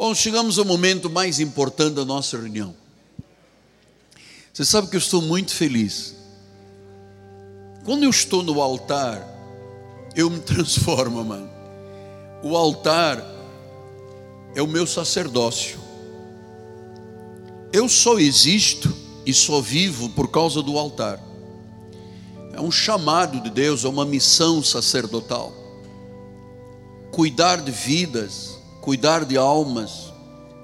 Bom, chegamos ao momento mais importante da nossa reunião. Você sabe que eu estou muito feliz. Quando eu estou no altar, eu me transformo, mano. O altar é o meu sacerdócio. Eu só existo e só vivo por causa do altar. É um chamado de Deus, é uma missão sacerdotal. Cuidar de vidas, cuidar de almas.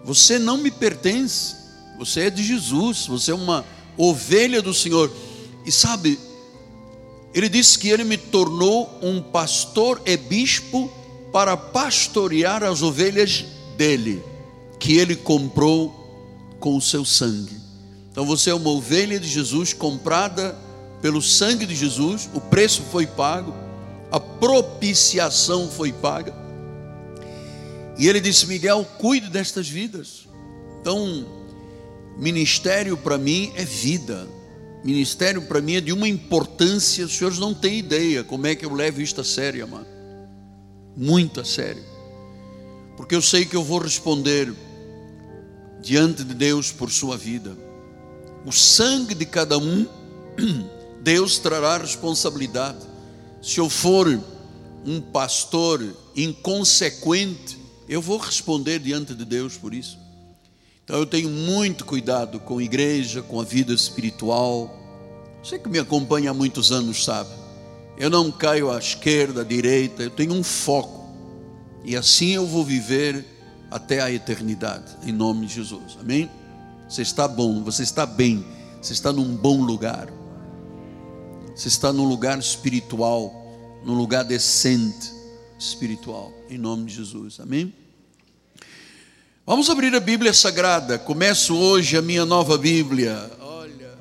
Você não me pertence, você é de Jesus, você é uma ovelha do Senhor. E sabe, ele disse que ele me tornou um pastor e bispo para pastorear as ovelhas dele, que ele comprou com o seu sangue. Então você é uma ovelha de Jesus comprada pelo sangue de Jesus, o preço foi pago, a propiciação foi paga. E ele disse: Miguel, cuide destas vidas. Então, ministério para mim é vida. Ministério para mim é de uma importância, os senhores não têm ideia como é que eu levo isto a sério, mano. Muito a sério. Porque eu sei que eu vou responder diante de Deus por sua vida. O sangue de cada um, Deus trará responsabilidade. Se eu for um pastor inconsequente, eu vou responder diante de Deus por isso. Então eu tenho muito cuidado com a igreja, com a vida espiritual. Você que me acompanha há muitos anos sabe. Eu não caio à esquerda, à direita, eu tenho um foco. E assim eu vou viver até a eternidade, em nome de Jesus. Amém? Você está bom, você está bem, você está num bom lugar. Você está num lugar espiritual, num lugar decente espiritual, em nome de Jesus. Amém? Vamos abrir a Bíblia Sagrada. Começo hoje a minha nova Bíblia. Olha,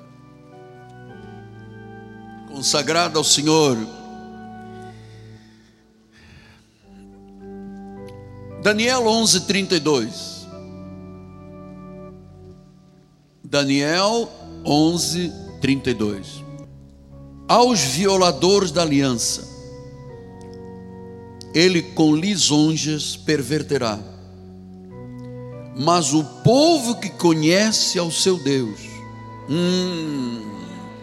consagrada ao Senhor. Daniel 11:32. Daniel 11:32. Aos violadores da aliança, ele com lisonjas perverterá mas o povo que conhece ao seu Deus, hum,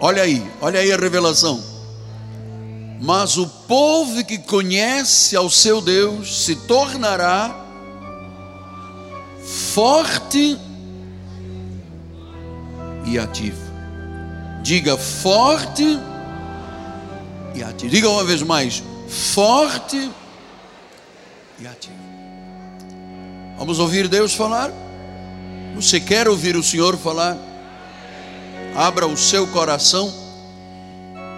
olha aí, olha aí a revelação. Mas o povo que conhece ao seu Deus se tornará forte e ativo. Diga forte e ativo. Diga uma vez mais: forte e ativo. Vamos ouvir Deus falar? Você quer ouvir o Senhor falar? Abra o seu coração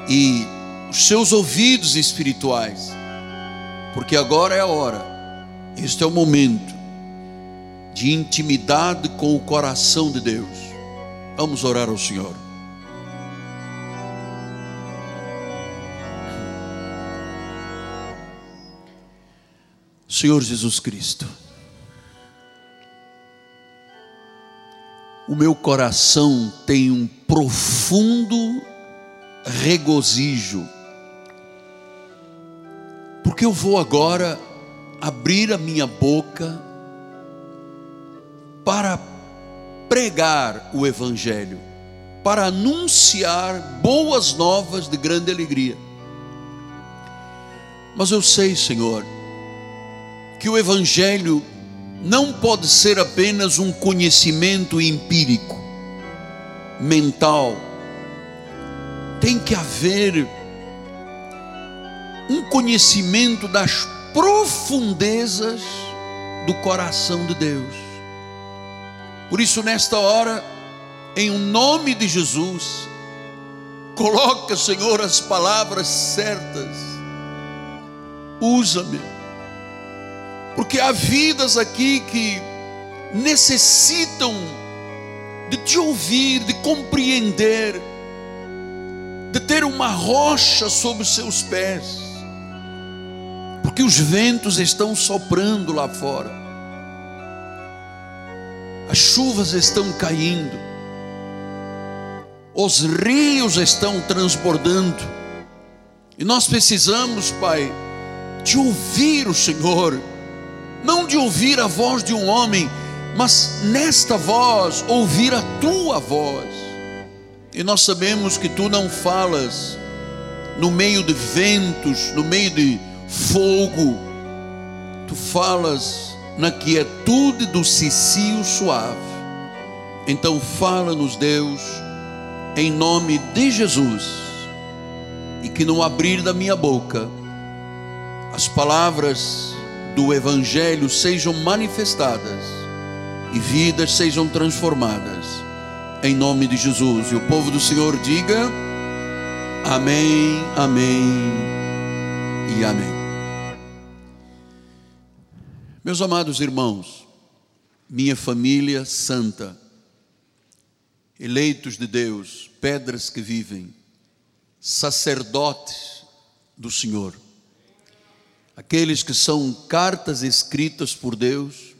e os seus ouvidos espirituais, porque agora é a hora, este é o momento de intimidade com o coração de Deus. Vamos orar ao Senhor. Senhor Jesus Cristo. o meu coração tem um profundo regozijo, porque eu vou agora abrir a minha boca para pregar o Evangelho, para anunciar boas novas de grande alegria. Mas eu sei, Senhor, que o Evangelho não pode ser apenas um conhecimento empírico, mental. Tem que haver um conhecimento das profundezas do coração de Deus. Por isso, nesta hora, em o nome de Jesus, coloca, Senhor, as palavras certas. Usa-me porque há vidas aqui que necessitam de te ouvir, de compreender, de ter uma rocha sob os seus pés, porque os ventos estão soprando lá fora, as chuvas estão caindo, os rios estão transbordando, e nós precisamos, Pai, de ouvir o Senhor não de ouvir a voz de um homem, mas nesta voz ouvir a tua voz. E nós sabemos que tu não falas no meio de ventos, no meio de fogo, tu falas na quietude do cicio suave. Então fala-nos, Deus, em nome de Jesus, e que no abrir da minha boca as palavras do Evangelho sejam manifestadas e vidas sejam transformadas, em nome de Jesus. E o povo do Senhor diga: Amém, Amém e Amém. Meus amados irmãos, minha família santa, eleitos de Deus, pedras que vivem, sacerdotes do Senhor, aqueles que são cartas escritas por Deus,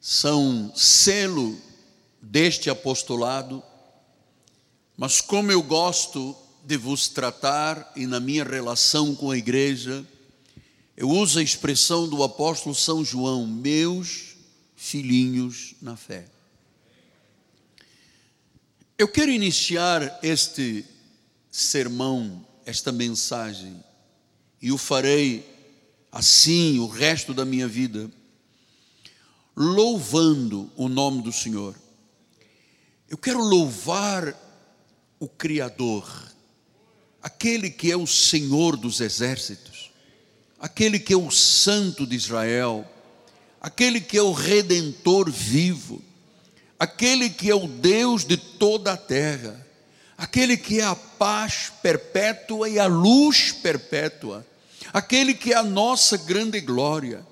são selo deste apostolado, mas como eu gosto de vos tratar e na minha relação com a igreja, eu uso a expressão do apóstolo São João, meus filhinhos na fé. Eu quero iniciar este sermão, esta mensagem, e o farei assim o resto da minha vida, louvando o nome do Senhor. Eu quero louvar o Criador, aquele que é o Senhor dos exércitos, aquele que é o Santo de Israel, aquele que é o Redentor vivo, aquele que é o Deus de toda a terra, aquele que é a paz perpétua e a luz perpétua, aquele que é a nossa grande glória,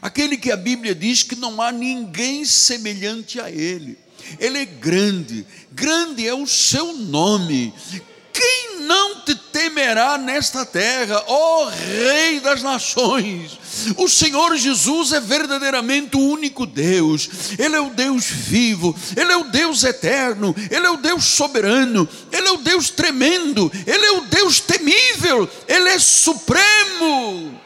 aquele que a Bíblia diz que não há ninguém semelhante a Ele. Ele é grande, grande é o seu nome. Quem não te temerá nesta terra, ó Rei das Nações? O Senhor Jesus é verdadeiramente o único Deus, Ele é o Deus vivo, Ele é o Deus eterno, Ele é o Deus soberano, Ele é o Deus tremendo, Ele é o Deus temível, Ele é supremo,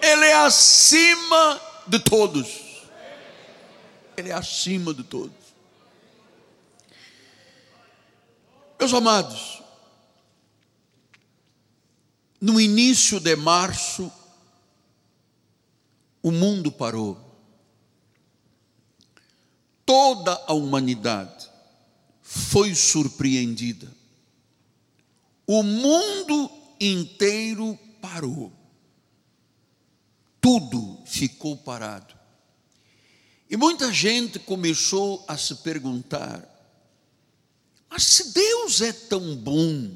Ele é acima de todos. Ele é acima de todos. Meus amados, no início de março, o mundo parou. Toda a humanidade foi surpreendida. O mundo inteiro parou. Tudo ficou parado. E muita gente começou a se perguntar: mas se Deus é tão bom,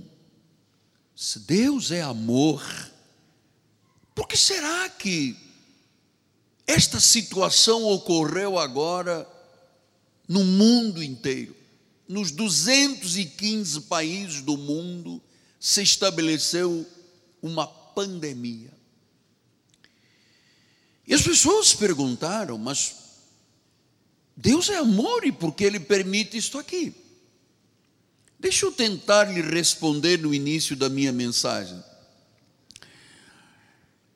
se Deus é amor, por que será que esta situação ocorreu agora no mundo inteiro? Nos 215 países do mundo se estabeleceu uma pandemia. E as pessoas perguntaram, mas Deus é amor e por que Ele permite isto aqui? Deixa eu tentar lhe responder no início da minha mensagem.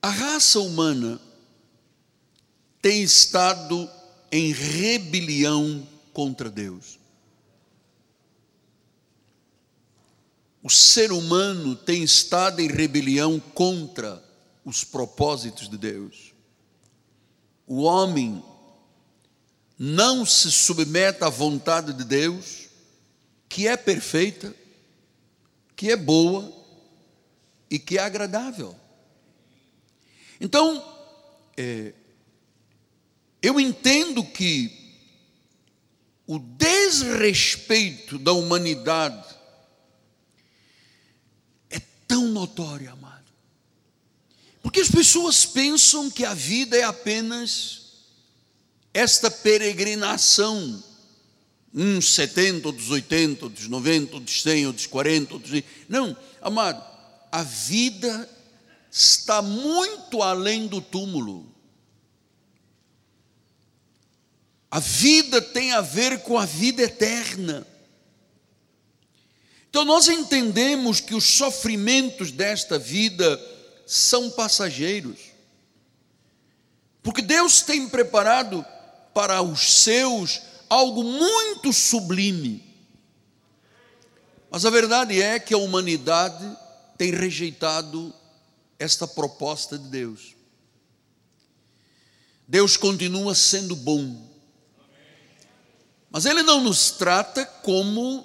A raça humana tem estado em rebelião contra Deus. O ser humano tem estado em rebelião contra os propósitos de Deus. O homem não se submete à vontade de Deus que é perfeita, que é boa e que é agradável. Então, é, eu entendo que o desrespeito da humanidade é tão notório, amado. Porque as pessoas pensam que a vida é apenas esta peregrinação uns 70, outros 80, outros 90, outros 100, outros 40, outros... Não, amado, a vida está muito além do túmulo. A vida tem a ver com a vida eterna. Então nós entendemos que os sofrimentos desta vida são passageiros. Porque Deus tem preparado para os seus algo muito sublime. Mas a verdade é que a humanidade tem rejeitado esta proposta de Deus. Deus continua sendo bom, mas Ele não nos trata como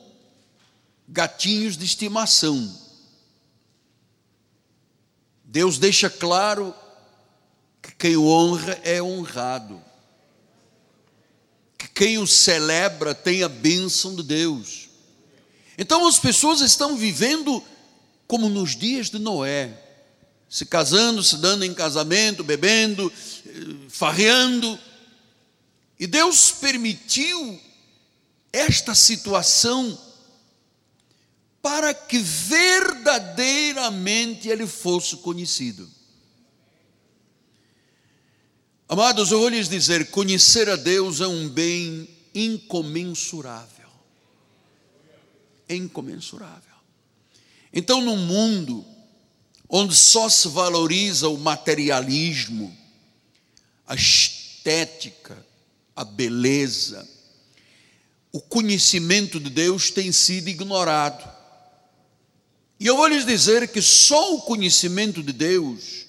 gatinhos de estimação. Deus deixa claro que quem o honra é honrado, quem o celebra tem a bênção de Deus. Então as pessoas estão vivendo como nos dias de Noé, se casando, se dando em casamento, bebendo, farreando. E Deus permitiu esta situação para que verdadeiramente ele fosse conhecido. Amados, eu vou lhes dizer: conhecer a Deus é um bem incomensurável. É incomensurável. Então, no mundo onde só se valoriza o materialismo, a estética, a beleza, o conhecimento de Deus tem sido ignorado. E eu vou lhes dizer que só o conhecimento de Deus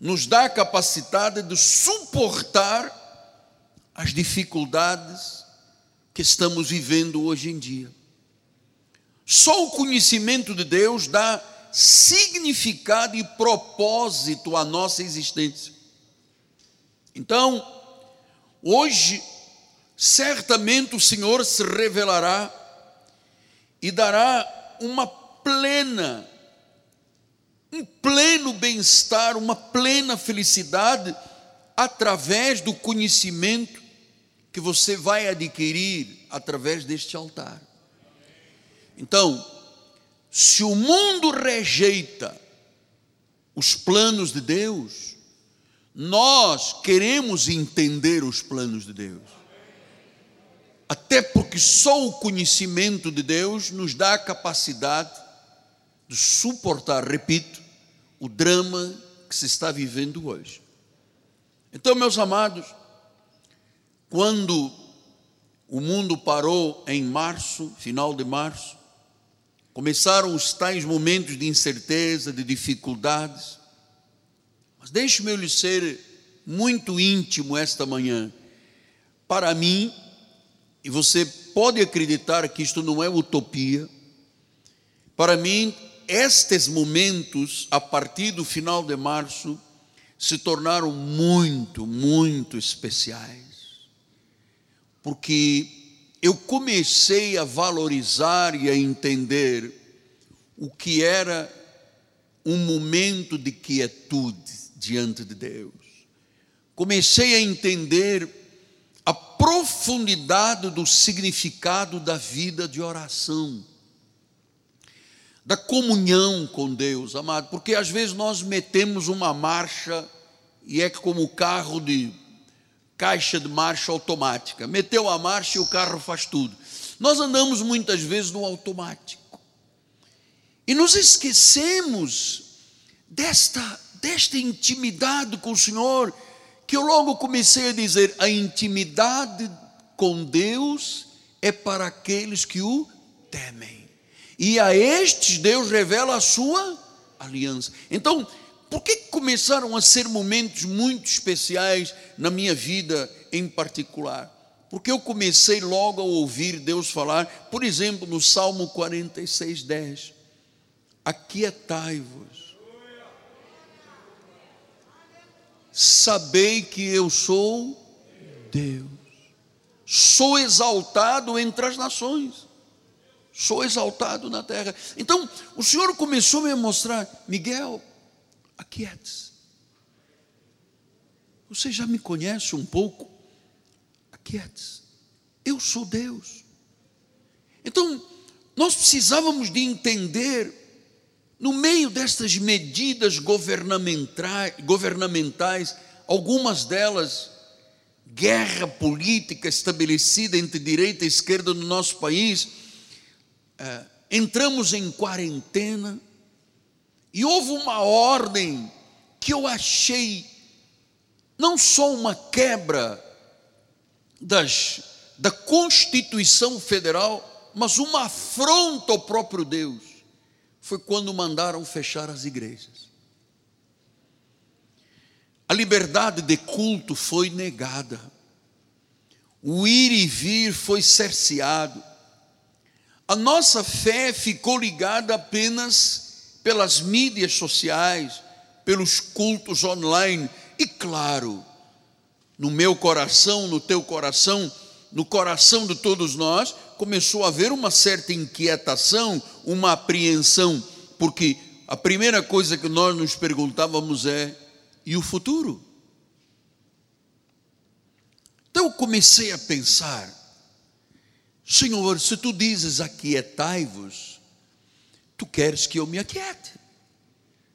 nos dá a capacidade de suportar as dificuldades que estamos vivendo hoje em dia. Só o conhecimento de Deus dá significado e propósito à nossa existência. Então, hoje, certamente o Senhor se revelará e dará uma plena, um pleno bem-estar, uma plena felicidade através do conhecimento que você vai adquirir através deste altar. Então, se o mundo rejeita os planos de Deus, nós queremos entender os planos de Deus. Até porque só o conhecimento de Deus nos dá a capacidade de suportar, repito, o drama que se está vivendo hoje. Então, meus amados, quando o mundo parou em março, final de março, Começaram os tais momentos de incerteza, de dificuldades. Mas deixe-me lhe ser muito íntimo esta manhã. Para mim, e você pode acreditar que isto não é utopia, para mim, estes momentos, a partir do final de março, se tornaram muito, muito especiais. Porque eu comecei a valorizar e a entender o que era um momento de quietude diante de Deus. Comecei a entender a profundidade do significado da vida de oração, da comunhão com Deus, amado, porque às vezes nós metemos uma marcha e é como o carro de caixa de marcha automática. Meteu a marcha e o carro faz tudo. Nós andamos muitas vezes no automático. E nos esquecemos desta, desta intimidade com o Senhor, que eu logo comecei a dizer: a intimidade com Deus é para aqueles que o temem. E a estes Deus revela a sua aliança. Então, por que começaram a ser momentos muito especiais na minha vida em particular? Porque eu comecei logo a ouvir Deus falar, por exemplo, no Salmo 46, 10: Aquietai-vos, sabei que eu sou Deus, sou exaltado entre as nações, sou exaltado na terra. Então, o Senhor começou a me mostrar, Miguel, aquiete-se. Você já me conhece um pouco? Aquiete-se. Eu sou Deus. Então, nós precisávamos de entender, no meio destas medidas governamentais, governamentais algumas delas, guerra política estabelecida entre direita e esquerda no nosso país, é, entramos em quarentena, e houve uma ordem que eu achei não só uma quebra das, da Constituição Federal, mas uma afronta ao próprio Deus, foi quando mandaram fechar as igrejas. A liberdade de culto foi negada, o ir e vir foi cerceado, a nossa fé ficou ligada apenas pelas mídias sociais, pelos cultos online, e claro, no meu coração, no teu coração, no coração de todos nós, começou a haver uma certa inquietação, uma apreensão, porque a primeira coisa que nós nos perguntávamos é: e o futuro? Então eu comecei a pensar, Senhor, se tu dizes aquietai-vos, tu queres que eu me aquiete,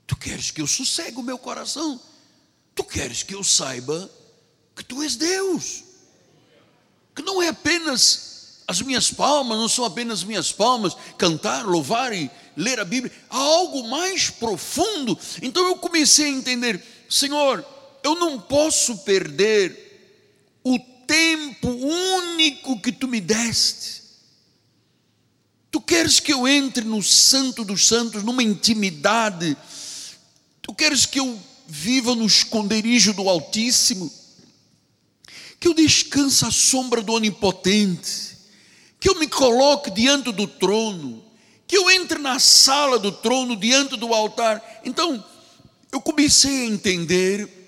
tu queres que eu sossegue o meu coração, tu queres que eu saiba que tu és Deus, que não é apenas as minhas palmas, não são apenas minhas palmas, cantar, louvar e ler a Bíblia, há algo mais profundo. Então eu comecei a entender, Senhor, eu não posso perder o tempo único que tu me deste. Tu queres que eu entre no Santo dos Santos, numa intimidade, tu queres que eu viva no esconderijo do Altíssimo que eu descanse à sombra do Onipotente, que eu me coloque diante do trono, que eu entre na sala do trono, diante do altar. Então, eu comecei a entender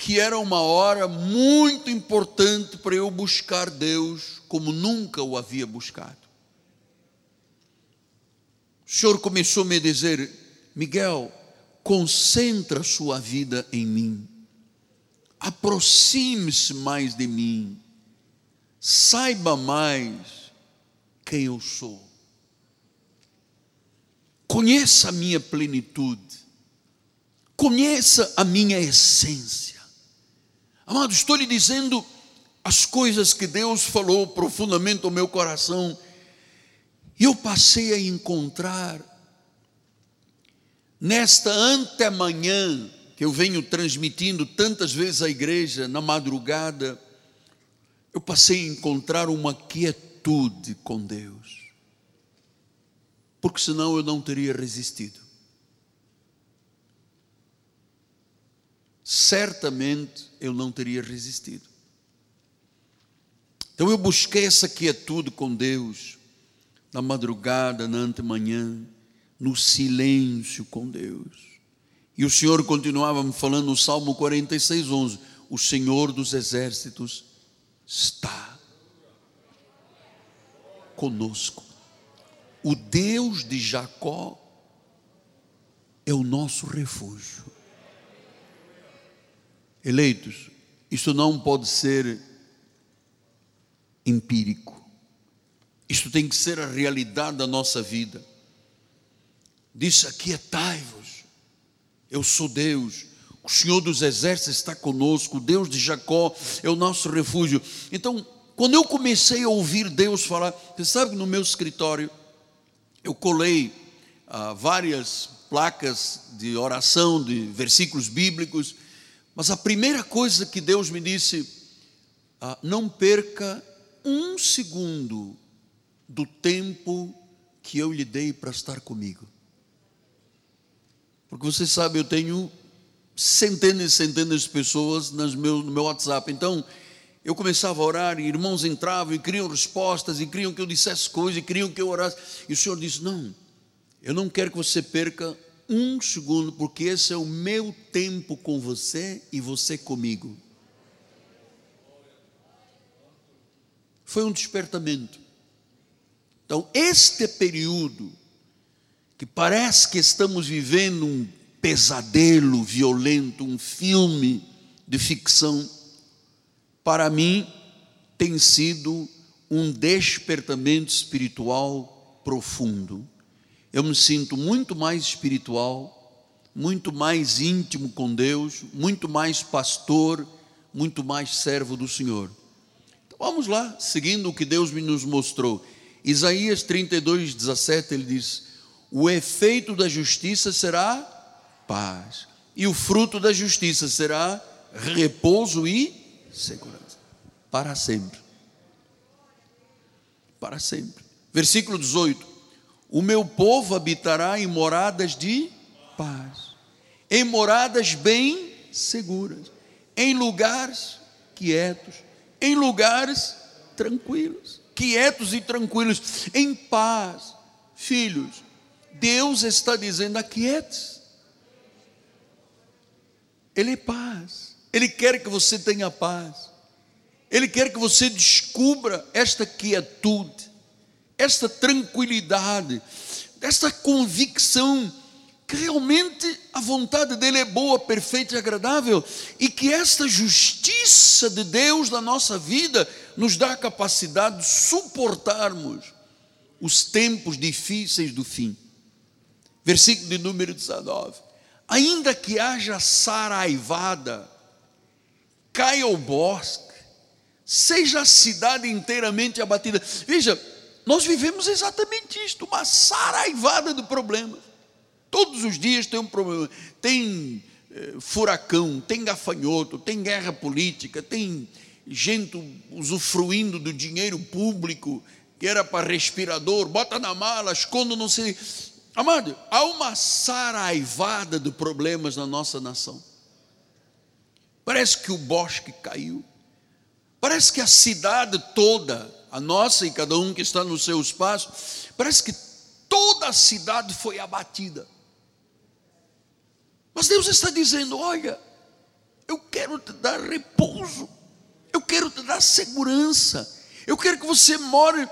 que era uma hora muito importante para eu buscar Deus como nunca o havia buscado. O Senhor começou a me dizer, Miguel, concentra sua vida em mim aproxime-se mais de mim, saiba mais quem eu sou, conheça a minha plenitude, conheça a minha essência. Amado, estou lhe dizendo as coisas que Deus falou profundamente ao meu coração, e eu passei a encontrar nesta antemanhã que eu venho transmitindo tantas vezes à igreja na madrugada, eu passei a encontrar uma quietude com Deus, porque senão eu não teria resistido. Certamente eu não teria resistido. Então eu busquei essa quietude com Deus, na madrugada, na antemanhã, no silêncio com Deus. E o Senhor continuava me falando no Salmo 46, 11: O Senhor dos exércitos está conosco. O Deus de Jacó é o nosso refúgio. Eleitos, isso não pode ser empírico. Isto tem que ser a realidade da nossa vida. Disse: Aquietai-vos eu sou Deus. O Senhor dos Exércitos está conosco, o Deus de Jacó é o nosso refúgio. Então, quando eu comecei a ouvir Deus falar, você sabe que no meu escritório eu colei ah, várias placas de oração, de versículos bíblicos, mas a primeira coisa que Deus me disse, ah, não perca um segundo do tempo que eu lhe dei para estar comigo. Porque você sabe, eu tenho centenas e centenas de pessoas no meu, no meu WhatsApp. Então, eu começava a orar e irmãos entravam e queriam respostas e queriam que eu dissesse coisas e queriam que eu orasse. E o Senhor disse: Não, eu não quero que você perca um segundo, porque esse é o meu tempo com você e você comigo. Foi um despertamento. Então, este período que parece que estamos vivendo um pesadelo violento, um filme de ficção, para mim tem sido um despertamento espiritual profundo. Eu me sinto muito mais espiritual, muito mais íntimo com Deus, muito mais pastor, muito mais servo do Senhor. Então vamos lá, seguindo o que Deus nos mostrou. Isaías 32, 17, ele diz: o efeito da justiça será paz, e o fruto da justiça será repouso e segurança. para sempre. Para sempre. Versículo 18: O meu povo habitará em moradas de paz, em moradas bem seguras, em lugares quietos, em lugares tranquilos, quietos e tranquilos, em paz. Filhos, Deus está dizendo: aquiete Ele é paz, Ele quer que você tenha paz, Ele quer que você descubra esta quietude, esta tranquilidade, esta convicção que realmente a vontade dele é boa, perfeita e agradável, e que esta justiça de Deus na nossa vida nos dá a capacidade de suportarmos os tempos difíceis do fim. Versículo de número 19: Ainda que haja saraivada, caia o bosque, seja a cidade inteiramente abatida. Veja, nós vivemos exatamente isto, uma saraivada de problemas Todos os dias tem um problema. Tem eh, furacão, tem gafanhoto, tem guerra política, tem gente usufruindo do dinheiro público que era para respirador, bota na mala, esconde, não sei. Amado, há uma saraivada de problemas na nossa nação. Parece que o bosque caiu. Parece que a cidade toda, a nossa e cada um que está no seu espaço, parece que toda a cidade foi abatida. Mas Deus está dizendo: olha, eu quero te dar repouso, eu quero te dar segurança, eu quero que você more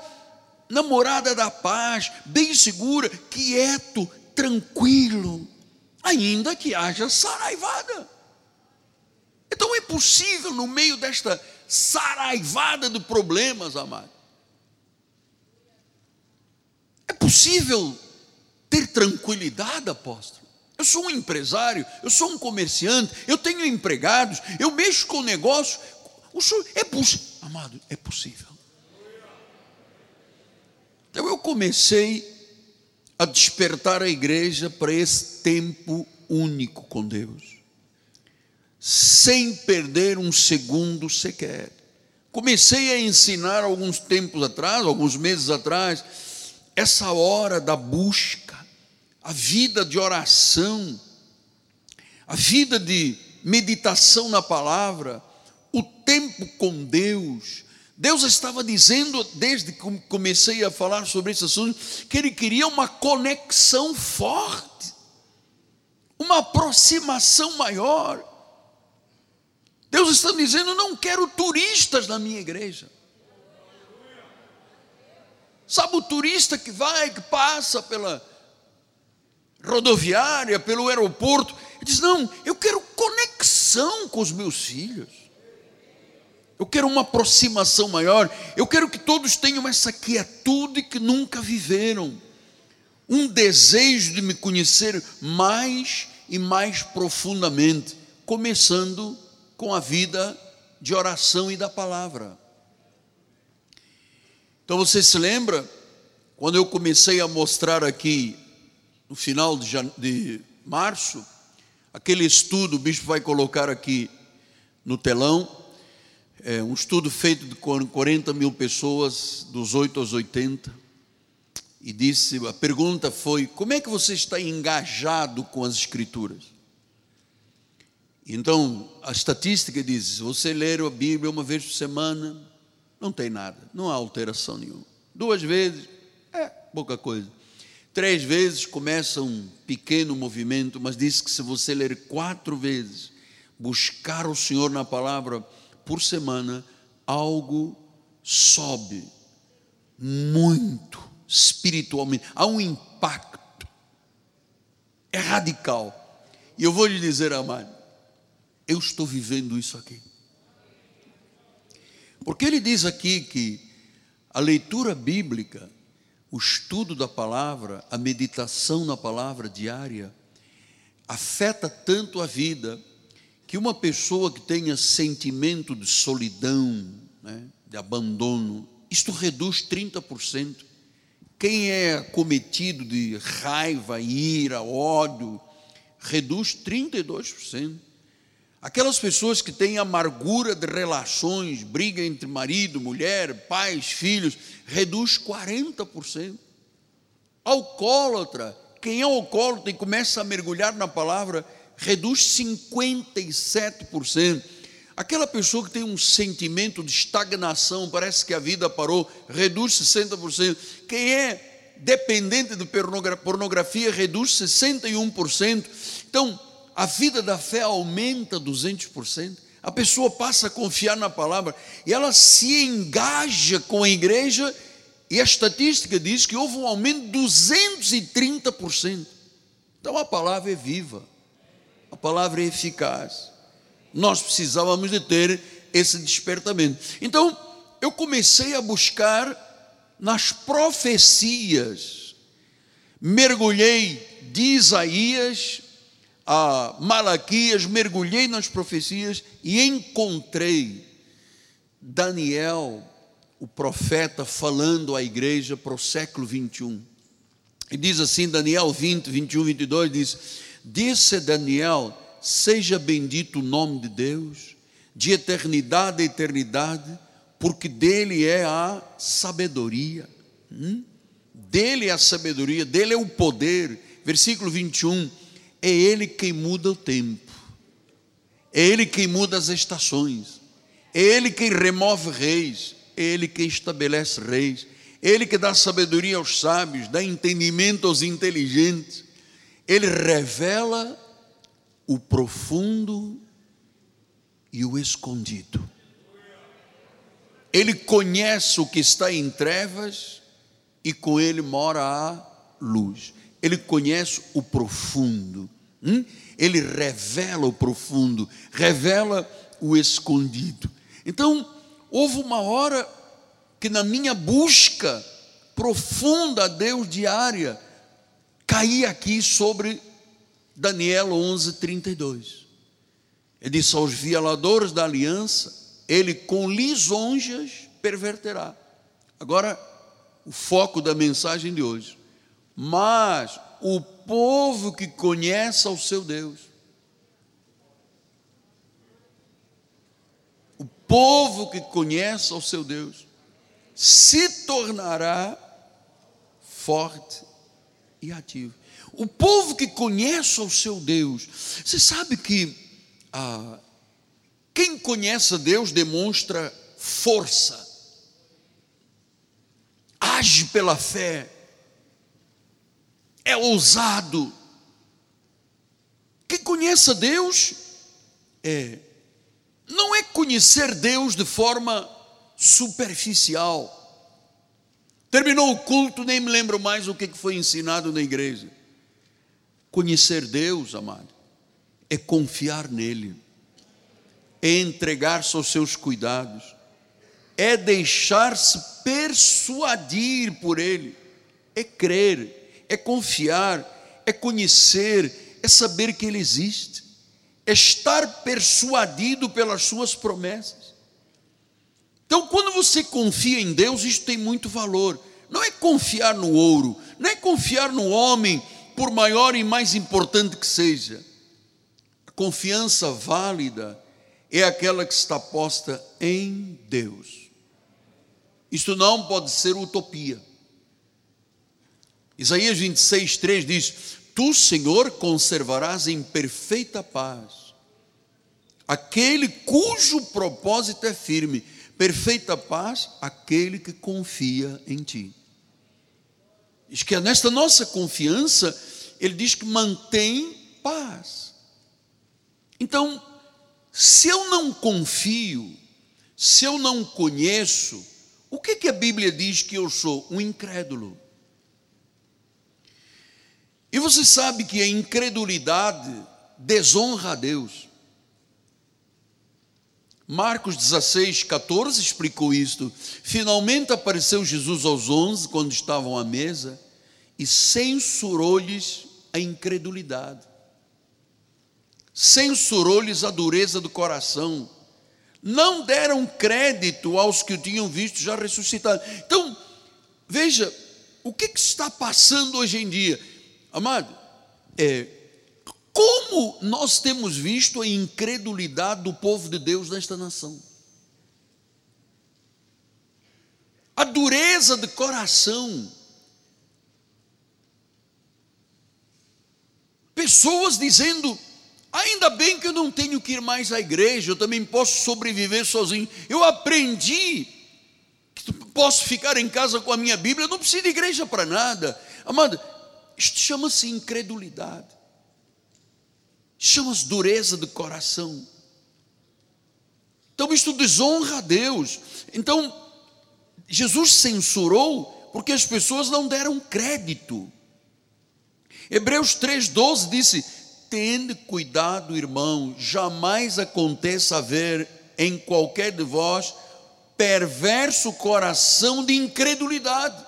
na morada da paz, bem segura, quieto, tranquilo, ainda que haja saraivada. Então é possível, no meio desta saraivada de problemas, amado, é possível ter tranquilidade, apóstolo. Eu sou um empresário, eu sou um comerciante, eu tenho empregados, eu mexo com negócio. O senhor é possível, amado, é possível. Então eu comecei a despertar a igreja para esse tempo único com Deus, sem perder um segundo sequer. Comecei a ensinar alguns tempos atrás, alguns meses atrás, essa hora da busca a vida de oração, a vida de meditação na palavra, o tempo com Deus. Deus estava dizendo, desde que comecei a falar sobre esse assunto, que Ele queria uma conexão forte, uma aproximação maior. Deus está dizendo: não quero turistas na minha igreja. Sabe o turista que vai, que passa pela rodoviária, pelo aeroporto. Ele diz: Não, eu quero conexão com os meus filhos. Eu quero uma aproximação maior. Eu quero que todos tenham essa quietude que nunca viveram. Um desejo de me conhecer mais e mais profundamente, começando com a vida de oração e da palavra. Então você se lembra quando eu comecei a mostrar aqui no final de, de março, aquele estudo, o bispo vai colocar aqui no telão, é um estudo feito de 40 mil pessoas, dos 8 aos 80, e disse, a pergunta foi, como é que você está engajado com as escrituras? Então, a estatística diz, você ler a Bíblia uma vez por semana, não tem nada, não há alteração nenhuma. Duas vezes, é pouca coisa. Três vezes começa um pequeno movimento, mas diz que se você ler quatro vezes, buscar o Senhor na palavra por semana, algo sobe muito espiritualmente, há um impacto, é radical. E eu vou lhe dizer, amado, eu estou vivendo isso aqui. Porque ele diz aqui que a leitura bíblica o estudo da palavra, a meditação na palavra diária, afeta tanto a vida que uma pessoa que tenha sentimento de solidão, né, de abandono, isto reduz 30%. Quem é cometido de raiva, ira, ódio, reduz 32%. Aquelas pessoas que têm amargura de relações, briga entre marido, mulher, pais, filhos, reduz 40%. Alcoólatra, quem é alcoólatra e começa a mergulhar na palavra, reduz 57%. Aquela pessoa que tem um sentimento de estagnação, parece que a vida parou, reduz 60%. Quem é dependente de pornografia, reduz 61%. Então, a vida da fé aumenta 200%. A pessoa passa a confiar na palavra e ela se engaja com a igreja, e a estatística diz que houve um aumento de 230%. Então a palavra é viva, a palavra é eficaz. Nós precisávamos de ter esse despertamento. Então, eu comecei a buscar nas profecias, mergulhei de Isaías a Malaquias, mergulhei nas profecias e encontrei Daniel, o profeta, falando à igreja para o século 21. E diz assim, Daniel 20, 21, 22, diz: Disse Daniel: Seja bendito o nome de Deus, de eternidade a eternidade, porque dele é a sabedoria. Hum? Dele é a sabedoria, dele é o poder. Versículo 21 é Ele quem muda o tempo, é Ele quem muda as estações, é Ele quem remove reis, é Ele quem estabelece reis, é Ele que dá sabedoria aos sábios, dá entendimento aos inteligentes, Ele revela o profundo e o escondido. Ele conhece o que está em trevas e com ele mora a luz ele conhece o profundo, hum? ele revela o profundo, revela o escondido. Então, houve uma hora que na minha busca profunda a Deus diária, caí aqui sobre Daniel 11, 32. Ele disse aos violadores da aliança, ele com lisonjas perverterá. Agora, o foco da mensagem de hoje. Mas o povo que conhece ao seu Deus, o povo que conhece ao seu Deus, se tornará forte e ativo. O povo que conhece ao seu Deus, você sabe que ah, quem conhece a Deus demonstra força, age pela fé, é ousado. Quem conhece a Deus é não é conhecer Deus de forma superficial. Terminou o culto, nem me lembro mais o que foi ensinado na igreja. Conhecer Deus, amado, é confiar nele, é entregar-se aos seus cuidados, é deixar-se persuadir por ele, é crer é confiar, é conhecer, é saber que Ele existe, é estar persuadido pelas Suas promessas. Então, quando você confia em Deus, isso tem muito valor. Não é confiar no ouro, não é confiar no homem, por maior e mais importante que seja. A confiança válida é aquela que está posta em Deus. Isto não pode ser utopia. Isaías 26, 3 diz: Tu, Senhor, conservarás em perfeita paz aquele cujo propósito é firme, perfeita paz, aquele que confia em Ti. Diz que nesta nossa confiança, Ele diz que mantém paz. Então, se eu não confio, se eu não conheço, o que, que a Bíblia diz que eu sou? Um incrédulo. E você sabe que a incredulidade desonra a Deus. Marcos 16, 14 explicou isto. Finalmente apareceu Jesus aos onze, quando estavam à mesa, e censurou-lhes a incredulidade, censurou-lhes a dureza do coração, não deram crédito aos que o tinham visto já ressuscitado. Então, veja, o que, que está passando hoje em dia? Amado, é, Como nós temos visto a incredulidade do povo de Deus nesta nação? A dureza de coração. Pessoas dizendo: ainda bem que eu não tenho que ir mais à igreja, eu também posso sobreviver sozinho. Eu aprendi que posso ficar em casa com a minha Bíblia, eu não preciso de igreja para nada. Amado, isto chama-se incredulidade chama-se dureza de coração. Então isto desonra a Deus. Então Jesus censurou porque as pessoas não deram crédito. Hebreus 3,12 disse: Tende cuidado, irmão, jamais aconteça haver em qualquer de vós perverso coração de incredulidade.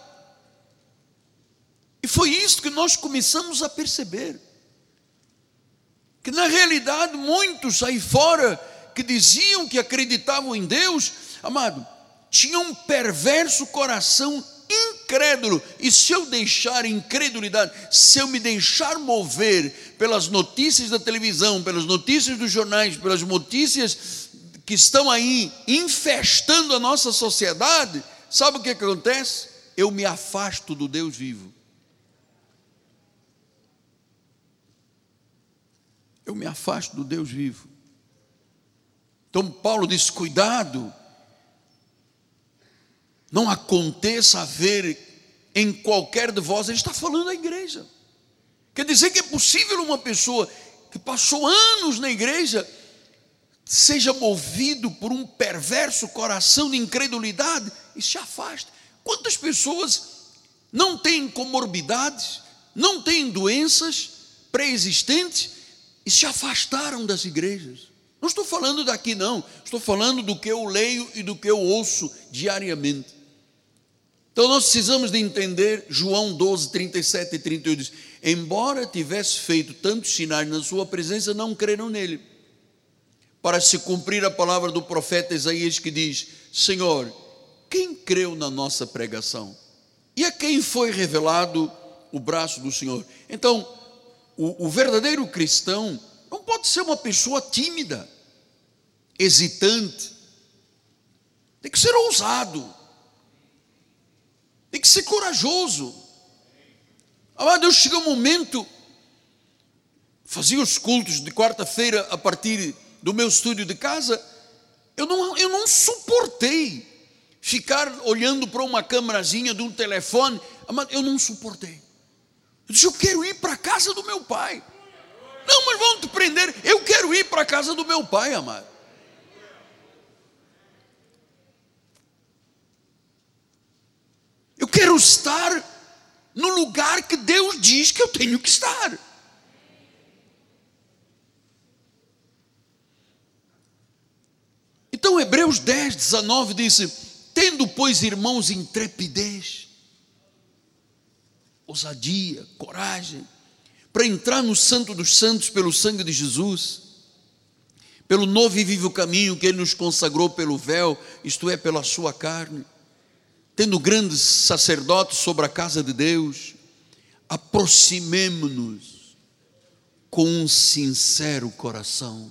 E foi isso que nós começamos a perceber que na realidade muitos aí fora que diziam que acreditavam em Deus, amado, tinham um perverso coração incrédulo. E se eu deixar incredulidade, se eu me deixar mover pelas notícias da televisão, pelas notícias dos jornais, pelas notícias que estão aí infestando a nossa sociedade, sabe o que acontece? Eu me afasto do Deus vivo. Eu me afasto do Deus vivo. Então Paulo diz: cuidado, não aconteça haver em qualquer de vós, ele está falando da igreja. Quer dizer que é possível uma pessoa que passou anos na igreja seja movido por um perverso coração de incredulidade e se afaste. Quantas pessoas não têm comorbidades, não têm doenças pré-existentes e se afastaram das igrejas. Não estou falando daqui, não, estou falando do que eu leio e do que eu ouço diariamente. Então nós precisamos de entender João 12, 37 e 38 diz: Embora tivesse feito tantos sinais na sua presença, não creram nele. Para se cumprir a palavra do profeta Isaías que diz: Senhor, quem creu na nossa pregação? E a quem foi revelado o braço do Senhor? Então, o, o verdadeiro cristão não pode ser uma pessoa tímida, hesitante, tem que ser ousado, tem que ser corajoso. Amado, eu cheguei um momento, fazia os cultos de quarta-feira a partir do meu estúdio de casa, eu não, eu não suportei ficar olhando para uma câmerazinha de um telefone, amado, eu não suportei. Eu disse: Eu quero ir para a casa do meu pai. Não, mas vão te prender. Eu quero ir para a casa do meu pai, amado. Eu quero estar no lugar que Deus diz que eu tenho que estar. Então, Hebreus 10, 19 disse: Tendo, pois, irmãos, intrepidez, ousadia, coragem, para entrar no Santo dos Santos pelo sangue de Jesus, pelo novo e vivo caminho que Ele nos consagrou pelo véu, isto é, pela Sua carne, tendo grandes sacerdotes sobre a casa de Deus, aproximemo-nos com um sincero coração.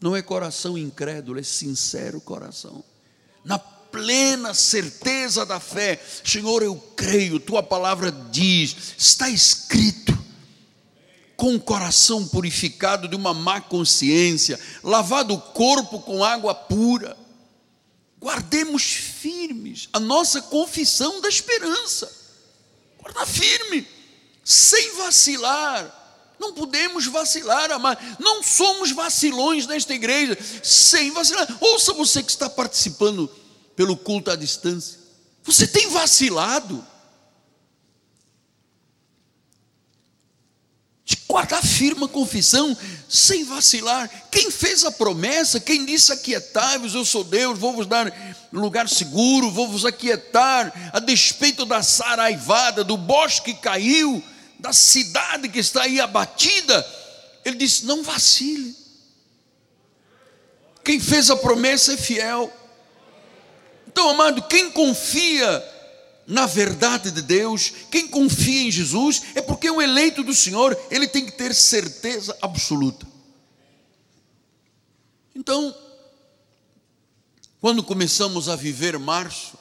Não é coração incrédulo, é sincero coração. Na plena certeza da fé. Senhor, eu creio, tua palavra diz, está escrito. Com o coração purificado de uma má consciência, lavado o corpo com água pura, guardemos firmes a nossa confissão da esperança. Guarda firme, sem vacilar. Não podemos vacilar, amar. Não somos vacilões nesta igreja, sem vacilar. Ouça você que está participando pelo culto à distância. Você tem vacilado. De guardar firme a confissão, sem vacilar. Quem fez a promessa, quem disse aquietai-vos, eu sou Deus, vou vos dar lugar seguro, vou vos aquietar, a despeito da saraivada, do bosque que caiu, da cidade que está aí abatida. Ele disse: não vacile. Quem fez a promessa é fiel. Então, amado, quem confia na verdade de Deus, quem confia em Jesus, é porque é um eleito do Senhor, ele tem que ter certeza absoluta. Então, quando começamos a viver março,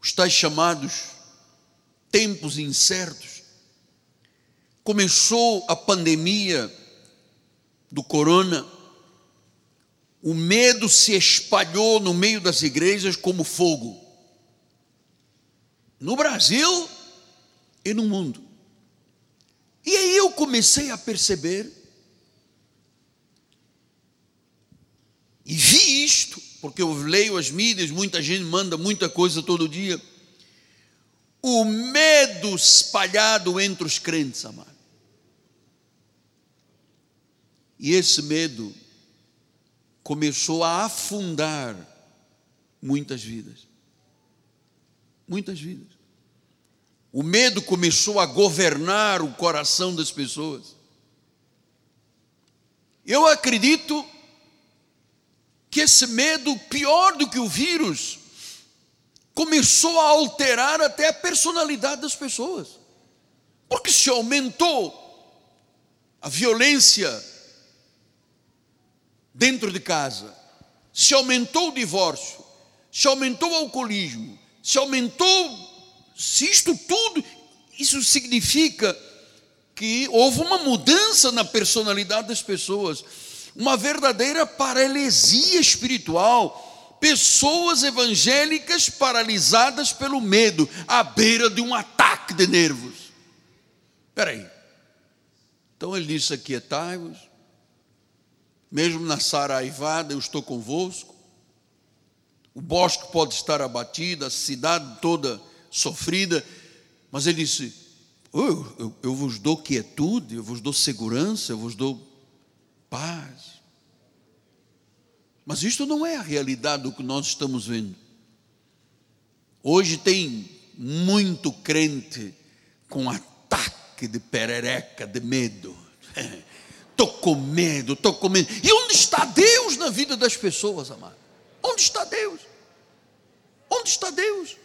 os tais chamados tempos incertos, começou a pandemia do corona, o medo se espalhou no meio das igrejas como fogo. No Brasil e no mundo. E aí eu comecei a perceber e vi isto, porque eu leio as mídias, muita gente manda muita coisa todo dia. O medo espalhado entre os crentes, amado. E esse medo começou a afundar muitas vidas. Muitas vidas. O medo começou a governar o coração das pessoas. Eu acredito que esse medo, pior do que o vírus, começou a alterar até a personalidade das pessoas. Porque se aumentou a violência dentro de casa, se aumentou o divórcio, se aumentou o alcoolismo, se aumentou, se isto tudo, isso significa que houve uma mudança na personalidade das pessoas, uma verdadeira paralisia espiritual, pessoas evangélicas paralisadas pelo medo, à beira de um ataque de nervos. Espera aí. Então ele disse: Aquietai-vos, mesmo na saraivada, eu estou convosco. O bosque pode estar abatido, a cidade toda sofrida, mas ele disse: eu, eu, eu vos dou quietude, eu vos dou segurança, eu vos dou paz. Mas isto não é a realidade do que nós estamos vendo. Hoje tem muito crente com ataque de perereca, de medo. Estou com medo, estou com medo. E onde está Deus na vida das pessoas, amado? Onde está Deus? Onde está Deus?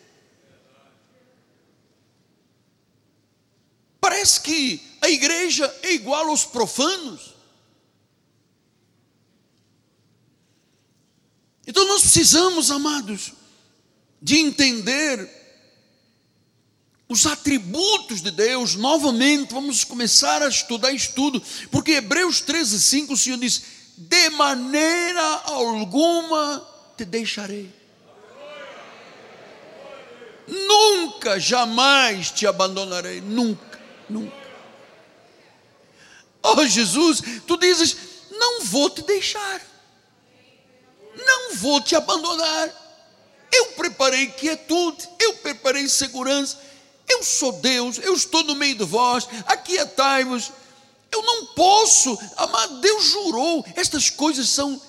Parece que a igreja é igual aos profanos. Então nós precisamos, amados, de entender os atributos de Deus, novamente, vamos começar a estudar estudo, porque Hebreus 13, 5, o Senhor diz: de maneira alguma te deixarei, nunca, jamais te abandonarei, nunca, nunca. Oh Jesus, tu dizes: não vou te deixar, não vou te abandonar. Eu preparei quietude, eu preparei segurança eu sou Deus, eu estou no meio de vós, aquietai-vos. Eu não posso, amado, Deus jurou, estas coisas são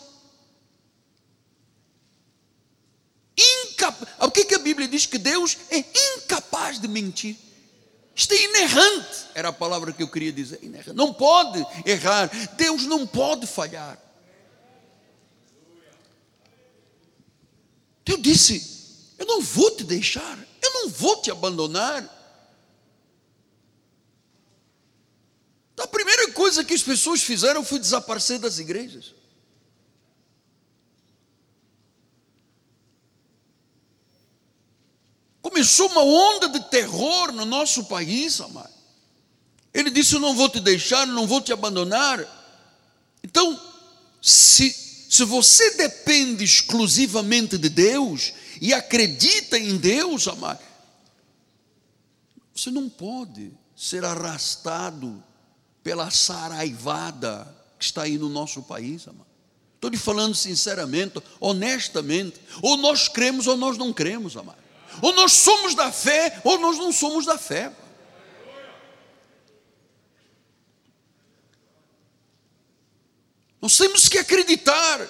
incapazes. O que, que a Bíblia diz? Que Deus é incapaz de mentir. Isto é inerrante, era a palavra que eu queria dizer. Inerrante. Não pode errar, Deus não pode falhar. Eu disse: Eu não vou te deixar, eu não vou te abandonar. Então, a primeira coisa que as pessoas fizeram foi desaparecer das igrejas. Começou uma onda de terror no nosso país, amado. Ele disse: Eu não vou te deixar, não vou te abandonar. Então, se, se você depende exclusivamente de Deus, e acredita em Deus, amado, você não pode ser arrastado pela saraivada que está aí no nosso país, amado. Estou lhe falando sinceramente, honestamente. Ou nós cremos ou nós não cremos, amado. Ou nós somos da fé ou nós não somos da fé. Nós temos que acreditar.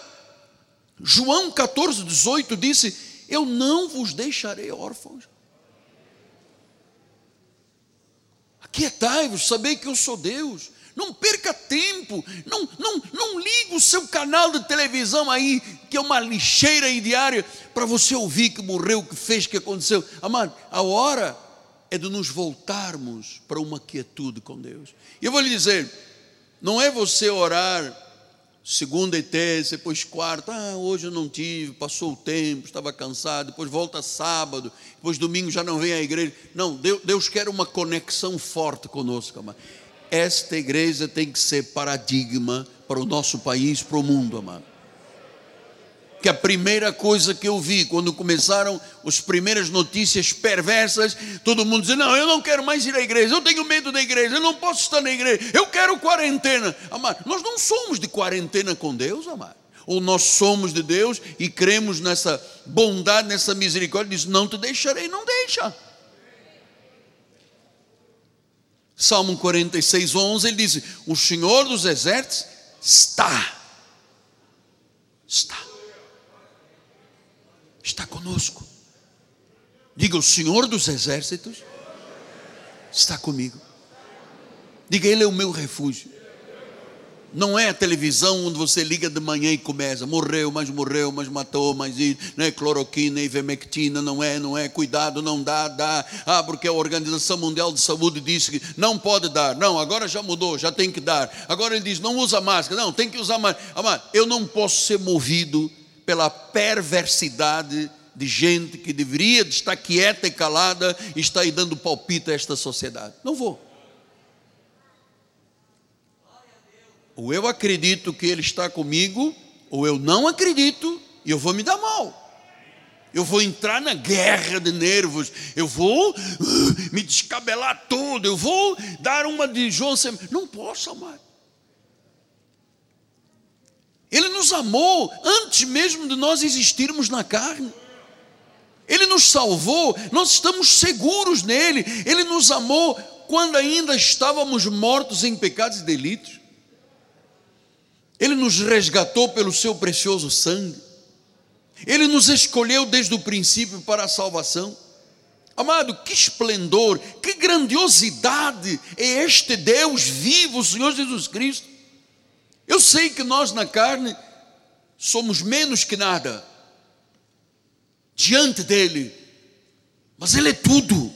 João 14, 18 disse: eu não vos deixarei órfãos. Aquietai-vos, sabei que eu sou Deus. Não perca tempo, não, não, não liga o seu canal de televisão aí, que é uma lixeira aí diária, para você ouvir que morreu, que fez, que aconteceu. Amado, a hora é de nos voltarmos para uma quietude com Deus. E eu vou lhe dizer, não é você orar segunda e terça, depois quarta, ah, hoje eu não tive, passou o tempo, estava cansado, depois volta sábado, depois domingo já não vem à igreja. Não, Deus, Deus quer uma conexão forte conosco, amado. Esta igreja tem que ser paradigma para o nosso país, para o mundo, amado que a primeira coisa que eu vi quando começaram as primeiras notícias perversas, todo mundo dizia: Não, eu não quero mais ir à igreja, eu tenho medo da igreja, eu não posso estar na igreja, eu quero quarentena. Amado, nós não somos de quarentena com Deus, amado. Ou nós somos de Deus e cremos nessa bondade, nessa misericórdia, diz: Não te deixarei, não deixa. Salmo 46, 11, ele diz: O Senhor dos exércitos está, está está conosco. Diga, o Senhor dos Exércitos está comigo. Diga, Ele é o meu refúgio. Não é a televisão onde você liga de manhã e começa, morreu, mas morreu, mas matou, mas né, cloroquina, ivermectina, não é, não é, cuidado, não dá, dá. Ah, porque a Organização Mundial de Saúde disse que não pode dar. Não, agora já mudou, já tem que dar. Agora ele diz, não usa máscara. Não, tem que usar máscara. Eu não posso ser movido pela perversidade de gente que deveria estar quieta e calada e está aí dando palpite a esta sociedade. Não vou. Ou eu acredito que Ele está comigo, ou eu não acredito e eu vou me dar mal. Eu vou entrar na guerra de nervos, eu vou uh, me descabelar todo, eu vou dar uma de João. Não posso, amar. Ele nos amou antes mesmo de nós existirmos na carne. Ele nos salvou, nós estamos seguros nele. Ele nos amou quando ainda estávamos mortos em pecados e delitos. Ele nos resgatou pelo seu precioso sangue. Ele nos escolheu desde o princípio para a salvação. Amado, que esplendor, que grandiosidade é este Deus vivo, o Senhor Jesus Cristo. Eu sei que nós na carne somos menos que nada diante dele, mas ele é tudo.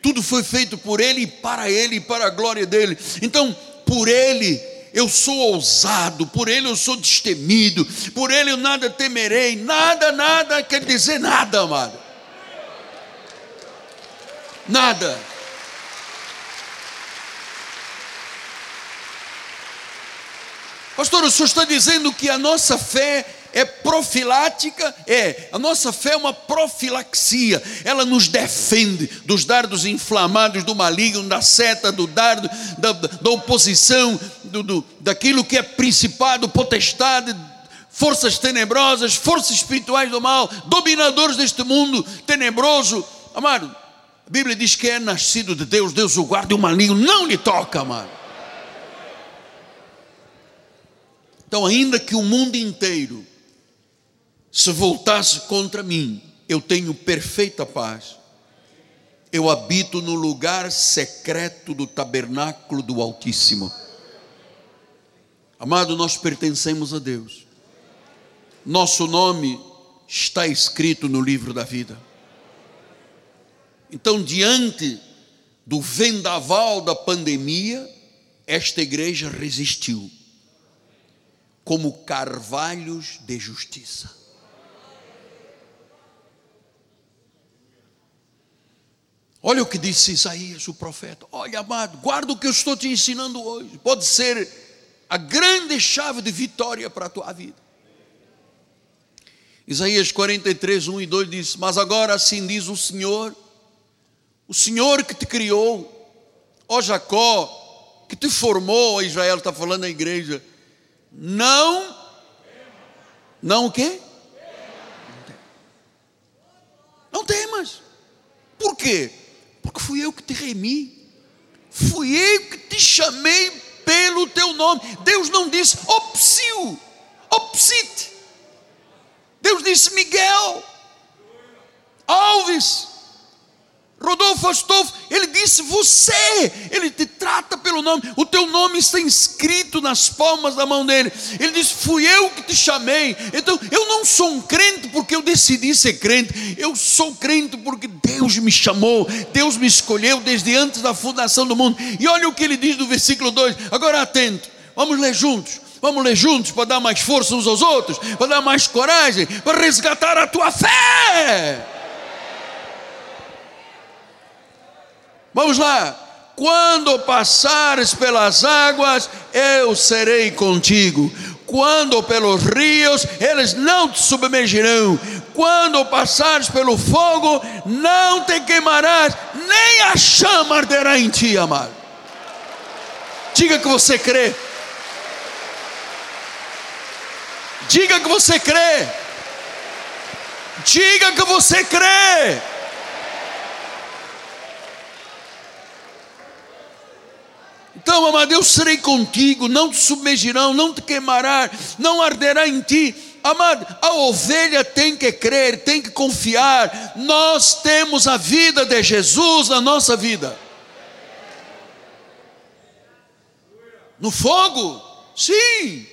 Tudo foi feito por ele e para ele e para a glória dele. Então, por ele eu sou ousado, por ele eu sou destemido, por ele eu nada temerei, nada, nada quer dizer nada, amado. Nada. Pastor, o senhor está dizendo que a nossa fé é profilática? É, a nossa fé é uma profilaxia, ela nos defende dos dardos inflamados do maligno, da seta, do dardo, da, da oposição, do, do, daquilo que é principado, potestade, forças tenebrosas, forças espirituais do mal, dominadores deste mundo tenebroso. Amado, a Bíblia diz que é nascido de Deus, Deus o guarda e o maligno não lhe toca, amado. Então, ainda que o mundo inteiro se voltasse contra mim, eu tenho perfeita paz. Eu habito no lugar secreto do tabernáculo do Altíssimo. Amado, nós pertencemos a Deus. Nosso nome está escrito no livro da vida. Então, diante do vendaval da pandemia, esta igreja resistiu como carvalhos de justiça. Olha o que disse Isaías, o profeta. Olha, amado, guarda o que eu estou te ensinando hoje. Pode ser a grande chave de vitória para a tua vida. Isaías 43, 1 e 2 diz: Mas agora assim diz o Senhor, o Senhor que te criou, ó Jacó, que te formou, Israel, está falando a igreja, não. Não o quê? Não temas. Por quê? Porque fui eu que te remi. Fui eu que te chamei pelo teu nome. Deus não disse opsiu, opsite. Deus disse Miguel, Alves, Rodolfo Astolfo, ele disse você, ele te trata pelo nome, o teu nome está inscrito nas palmas da mão dele. Ele disse: Fui eu que te chamei. Então, eu não sou um crente porque eu decidi ser crente, eu sou crente porque Deus me chamou, Deus me escolheu desde antes da fundação do mundo. E olha o que ele diz no versículo 2, agora atento, vamos ler juntos. Vamos ler juntos para dar mais força uns aos outros, para dar mais coragem, para resgatar a tua fé. Vamos lá. Quando passares pelas águas, eu serei contigo. Quando pelos rios, eles não te submergirão. Quando passares pelo fogo, não te queimarás, nem a chama arderá em ti, amado. Diga que você crê. Diga que você crê. Diga que você crê. Então, amado, eu serei contigo, não te submergirão, não te queimará, não arderá em ti. Amado, a ovelha tem que crer, tem que confiar. Nós temos a vida de Jesus na nossa vida. No fogo? Sim.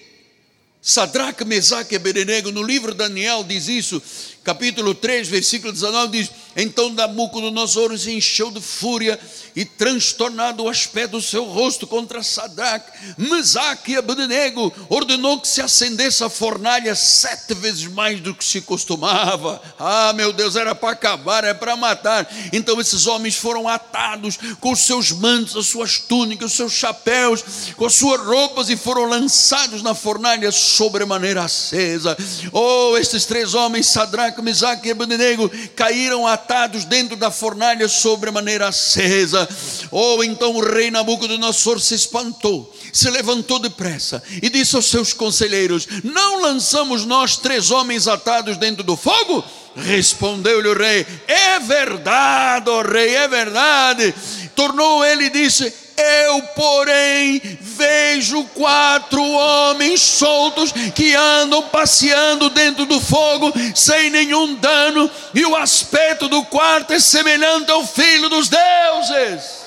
Sadraque, Mesaque e Abednego, no livro Daniel diz isso, capítulo 3, versículo 19, diz: Então Nabucodonosor se encheu de fúria e transtornado o aspecto do seu rosto contra Sadraque, Mesaque e Abednego, ordenou que se acendesse a fornalha sete vezes mais do que se costumava. Ah, meu Deus, era para acabar, era para matar. Então esses homens foram atados com os seus mantos, as suas túnicas, os seus chapéus, com as suas roupas e foram lançados na fornalha sobremaneira acesa. Oh, estes três homens, Sadraque, Mesaque e Abednego caíram atados dentro da fornalha sobre maneira acesa. Ou oh, então o rei Nabucodonosor se espantou, se levantou depressa e disse aos seus conselheiros: Não lançamos nós três homens atados dentro do fogo? Respondeu-lhe o rei: É verdade, oh rei, é verdade. Tornou ele e disse: eu, porém, vejo quatro homens soltos que andam passeando dentro do fogo sem nenhum dano, e o aspecto do quarto é semelhante ao filho dos deuses.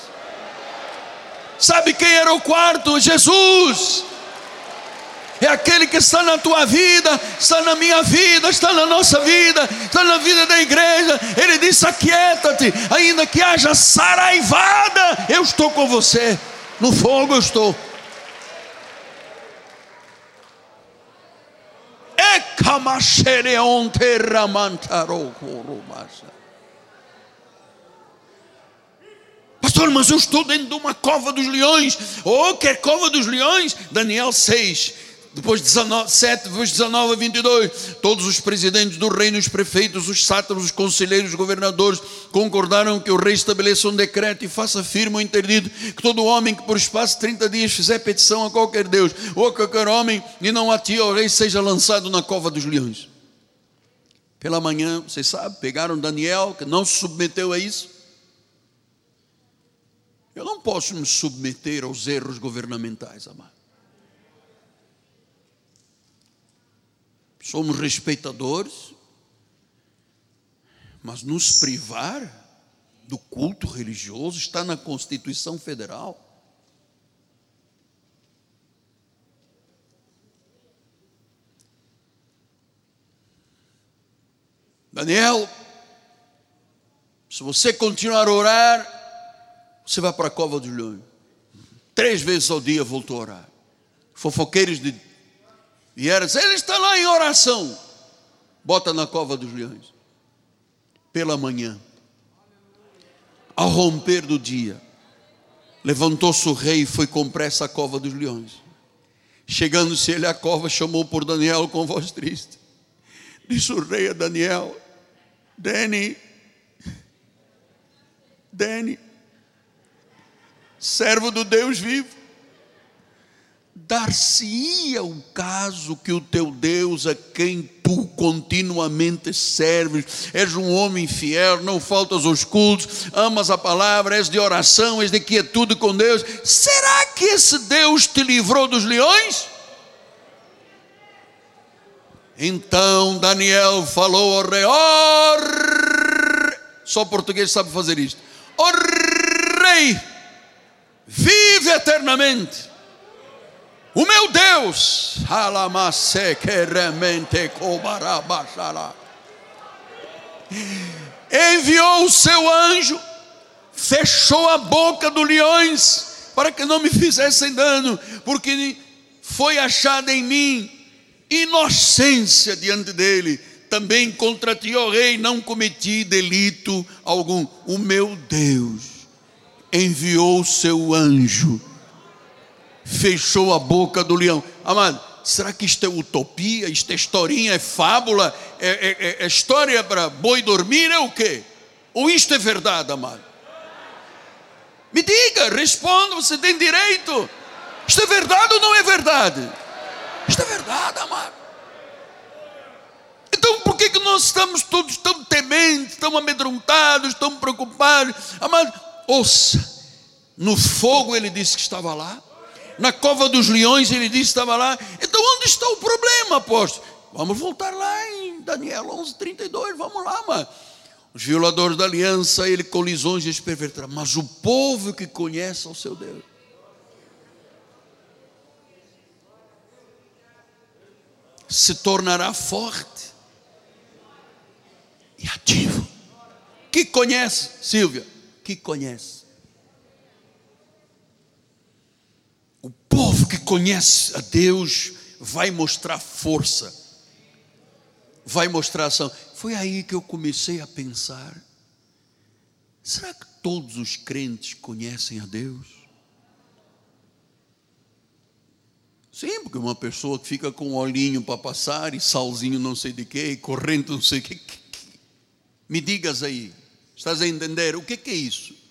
Sabe quem era o quarto? Jesus é aquele que está na tua vida, está na minha vida, está na nossa vida, está na vida da igreja. Ele disse: Aquieta-te, ainda que haja saraivada, eu estou com você, no fogo eu estou. Pastor, mas eu estou dentro de uma cova dos leões. Oh, que é cova dos leões? Daniel 6, depois 19, 7, depois 19 a 22, todos os presidentes do reino, os prefeitos, os sátrapas, os conselheiros, os governadores, concordaram que o rei estabeleça um decreto e faça firme o interdito, que todo homem que por espaço de 30 dias fizer petição a qualquer Deus, ou a qualquer homem, e não atie ao rei, seja lançado na cova dos leões. Pela manhã, vocês sabem, pegaram Daniel, que não se submeteu a isso. Eu não posso me submeter aos erros governamentais, amado. Somos respeitadores, mas nos privar do culto religioso está na Constituição Federal. Daniel, se você continuar a orar, você vai para a cova dos leões. Três vezes ao dia voltou a orar. Fofoqueiros de Vieram, ele está lá em oração. Bota na cova dos leões. Pela manhã, ao romper do dia, levantou-se o rei e foi com pressa à cova dos leões. Chegando-se ele à cova, chamou por Daniel com voz triste. Disse o rei a Daniel: Dani, Dani, servo do Deus vivo, dar-se-ia o caso que o teu Deus, a quem tu continuamente serves, és um homem fiel, não faltas aos cultos, amas a palavra, és de oração, és de quietude com Deus. Será que esse Deus te livrou dos leões? Então Daniel falou ao rei: oh, só português sabe fazer isto. o Rei vive eternamente. O meu Deus, enviou o seu anjo, fechou a boca dos leões para que não me fizessem dano, porque foi achada em mim inocência diante dele. Também contra ti, ó rei, não cometi delito algum. O meu Deus enviou o seu anjo, fechou a boca do leão. Amado, será que isto é utopia? Isto é historinha? É fábula? É, é, é, é história para boi dormir? É o quê? Ou isto é verdade, amado? Me diga, responda, você tem direito. Isto é verdade ou não é verdade? Isto é verdade, amado. Então por que, que nós estamos todos tão tementes, tão amedrontados, tão preocupados? Amado, ouça, no fogo ele disse que estava lá, na cova dos leões ele disse estava lá. Então onde está o problema, apóstolo? Vamos voltar lá em Daniel 11, 32, vamos lá, mano. Os violadores da aliança, ele colisões e perverterá. Mas o povo que conhece ao seu Deus. Se tornará forte e ativo. Que conhece, Silvia? Que conhece. O povo que conhece a Deus vai mostrar força, vai mostrar ação. Foi aí que eu comecei a pensar: será que todos os crentes conhecem a Deus? Sim, porque uma pessoa que fica com olhinho para passar e salzinho não sei de quê, e corrente não sei o quê. Me digas aí, estás a entender? O que é isso?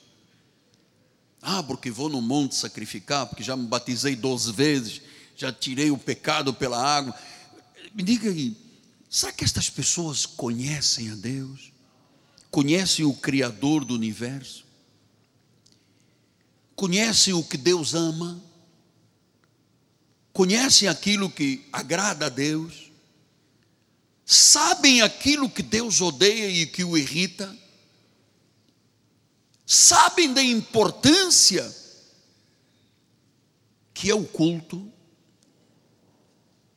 Ah, porque vou no monte sacrificar, porque já me batizei 12 vezes, já tirei o pecado pela água. Me diga aí, Será que estas pessoas conhecem a Deus? Conhecem o Criador do universo? Conhecem o que Deus ama? Conhecem aquilo que agrada a Deus? Sabem aquilo que Deus odeia e que o irrita? Sabem da importância que é o culto,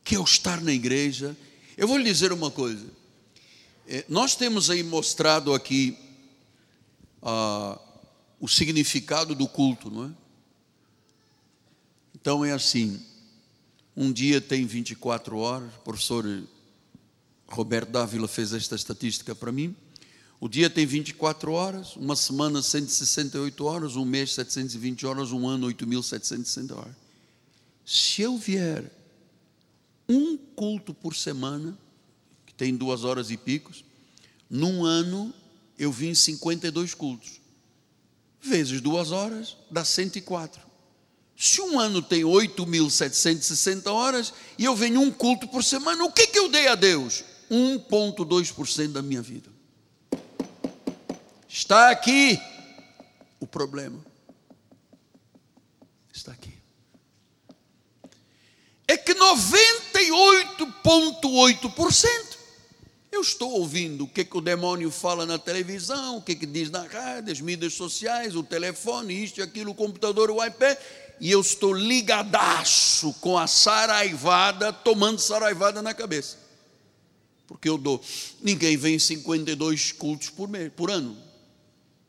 que é o estar na igreja, eu vou lhe dizer uma coisa. É, nós temos aí mostrado aqui ah, o significado do culto, não é? Então é assim: um dia tem 24 horas, o professor Roberto Dávila fez esta estatística para mim. O dia tem 24 horas, uma semana 168 horas, um mês 720 horas, um ano 8.760 horas. Se eu vier um culto por semana, que tem duas horas e picos. Num ano, eu vim 52 cultos. Vezes duas horas, dá 104. Se um ano tem 8.760 horas e eu venho um culto por semana, o que, que eu dei a Deus? 1,2% da minha vida. Está aqui o problema. Está aqui é que 98,8% eu estou ouvindo o que, que o demônio fala na televisão, o que, que diz na rádio, as mídias sociais, o telefone, isto e aquilo, o computador, o iPad, e eu estou ligadaço com a saraivada, tomando saraivada na cabeça. Porque eu dou. Ninguém vem 52 cultos por, mês, por ano.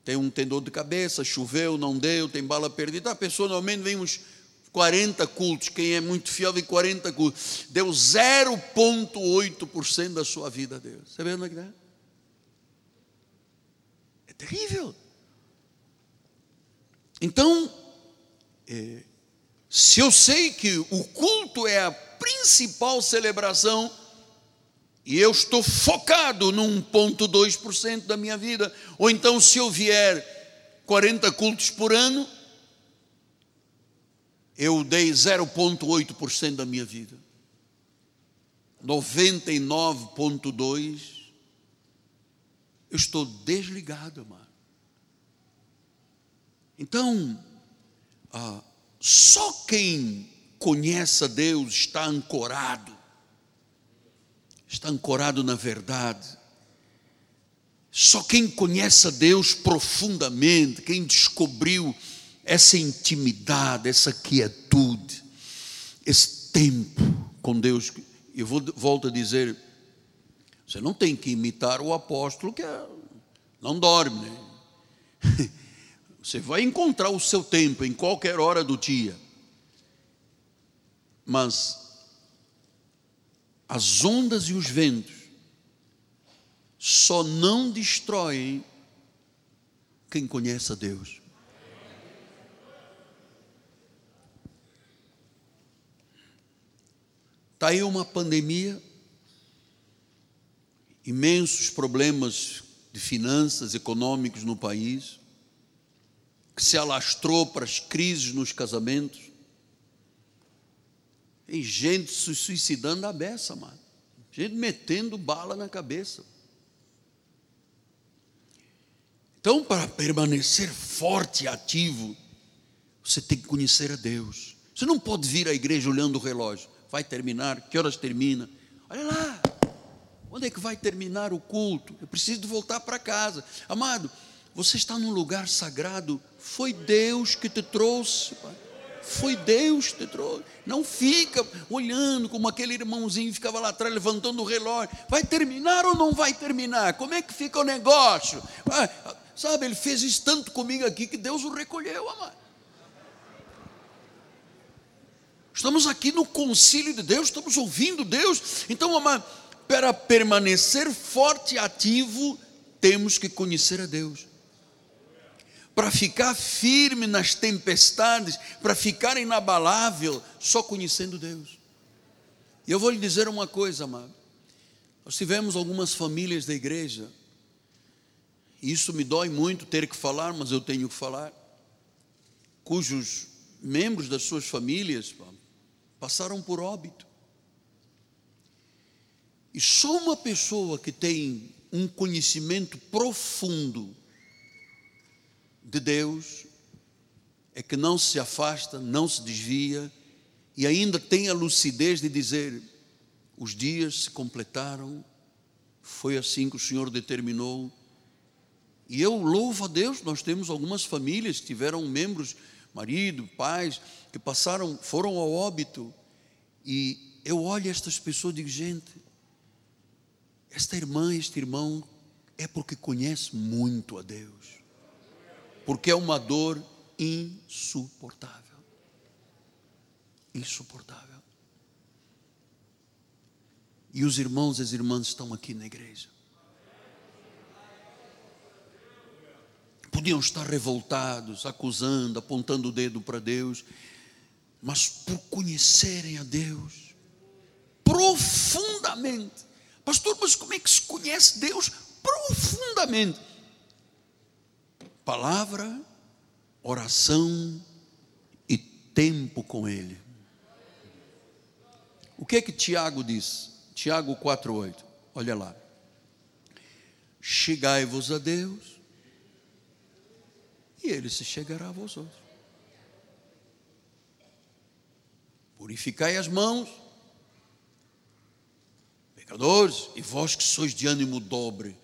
Tem um tem dor de cabeça, choveu, não deu, tem bala perdida. A pessoa normalmente vem uns 40 cultos, quem é muito fiel em 40 cultos, deu 0,8% da sua vida a Deus. Você vê onde é que é? É terrível. Então, é, se eu sei que o culto é a principal celebração, e eu estou focado num ponto 2% da minha vida, ou então se eu vier 40 cultos por ano, eu dei 0,8% da minha vida. 99,2% eu estou desligado, amado. Então, ah, só quem conhece a Deus está ancorado, está ancorado na verdade, Só quem conhece a Deus profundamente, quem descobriu essa intimidade, essa quietude, esse tempo com Deus. Eu vou, volto a dizer, você não tem que imitar o apóstolo que é, não dorme. Né? Você vai encontrar o seu tempo em qualquer hora do dia. Mas as ondas e os ventos só não destroem quem conhece a Deus. Está aí uma pandemia, imensos problemas de finanças econômicos no país, que se alastrou para as crises nos casamentos. Tem gente se suicidando à beça, mano. Gente metendo bala na cabeça. Então, para permanecer forte e ativo, você tem que conhecer a Deus. Você não pode vir à igreja olhando o relógio vai terminar? Que horas termina? Olha lá, onde é que vai terminar o culto? Eu preciso voltar para casa. Amado, você está num lugar sagrado, foi Deus que te trouxe, pai. Foi Deus que te trouxe. Não fica olhando como aquele irmãozinho ficava lá atrás levantando o relógio. Vai terminar ou não vai terminar? Como é que fica o negócio? Ah, sabe, ele fez isso tanto comigo aqui que Deus o recolheu, amado. Estamos aqui no concílio de Deus, estamos ouvindo Deus. Então, amado, para permanecer forte e ativo, temos que conhecer a Deus. Para ficar firme nas tempestades, para ficar inabalável, só conhecendo Deus. E eu vou lhe dizer uma coisa, amado. Nós tivemos algumas famílias da igreja, e isso me dói muito ter que falar, mas eu tenho que falar, cujos membros das suas famílias, passaram por óbito. E só uma pessoa que tem um conhecimento profundo de Deus é que não se afasta, não se desvia e ainda tem a lucidez de dizer: os dias se completaram, foi assim que o Senhor determinou. E eu louvo a Deus, nós temos algumas famílias que tiveram membros marido, pais, que passaram, foram ao óbito. E eu olho estas pessoas e digo, gente, esta irmã, este irmão, é porque conhece muito a Deus. Porque é uma dor insuportável. Insuportável. E os irmãos e as irmãs estão aqui na igreja. Podiam estar revoltados, acusando, apontando o dedo para Deus, mas por conhecerem a Deus profundamente. Pastor, mas como é que se conhece Deus profundamente? Palavra, oração e tempo com Ele. O que é que Tiago diz? Tiago 4,8. Olha lá. Chegai-vos a Deus e ele se chegará a vós. Purificai as mãos, pecadores, e vós que sois de ânimo dobre,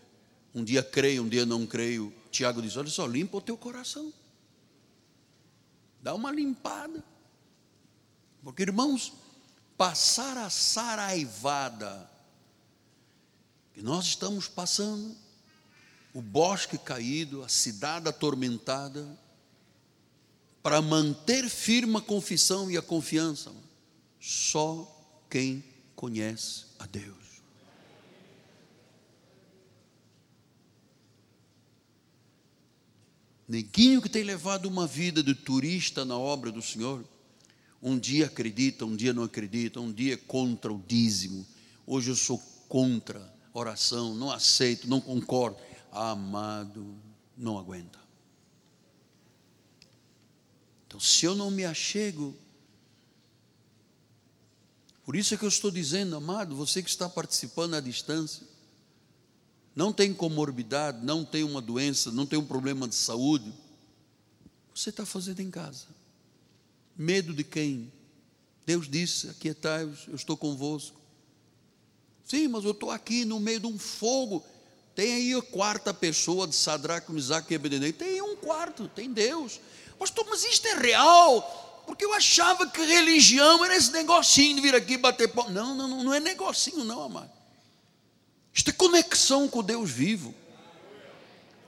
um dia creio, um dia não creio. Tiago diz: Olha só, limpa o teu coração, dá uma limpada, porque irmãos, passar a saraivada que nós estamos passando, o bosque caído, a cidade atormentada, para manter firme a confissão e a confiança, só quem conhece a Deus. Neguinho que tem levado uma vida de turista na obra do Senhor, um dia acredita, um dia não acredita, um dia é contra o dízimo, hoje eu sou contra oração, não aceito, não concordo amado, não aguenta. Então, se eu não me achego, por isso é que eu estou dizendo, amado, você que está participando à distância, não tem comorbidade, não tem uma doença, não tem um problema de saúde, você está fazendo em casa. Medo de quem? Deus disse: Aquietai-vos, eu estou convosco. Sim, mas eu estou aqui no meio de um fogo. Tem aí a quarta pessoa de Sadraque, Misaque e Abednego. Tem um quarto, tem Deus. Pastor, mas isto é real? Porque eu achava que religião era esse negocinho de vir aqui bater pau. Não, não, não é negocinho, não, amado. Isto é conexão com o Deus vivo.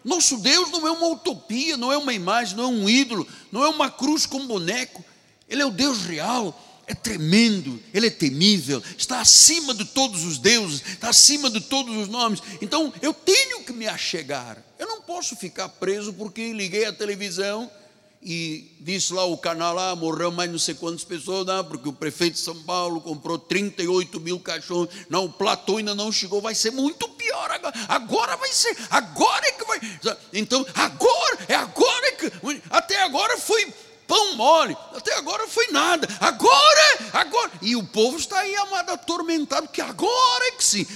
Nosso Deus não é uma utopia, não é uma imagem, não é um ídolo, não é uma cruz com boneco. Ele é o Deus real, é tremendo, ele é temível, está acima de todos os deuses, está acima de todos os nomes. Então eu tenho que me achegar. Eu não posso ficar preso porque liguei a televisão e disse lá o canal lá, morreu mais não sei quantas pessoas, não, porque o prefeito de São Paulo comprou 38 mil cachorros, não, o platô ainda não chegou, vai ser muito pior agora, agora vai ser, agora é que vai, então, agora, é agora que, até agora foi pão mole, até agora foi nada, agora, agora, e o povo está aí, amado, atormentado, que agora é que sim,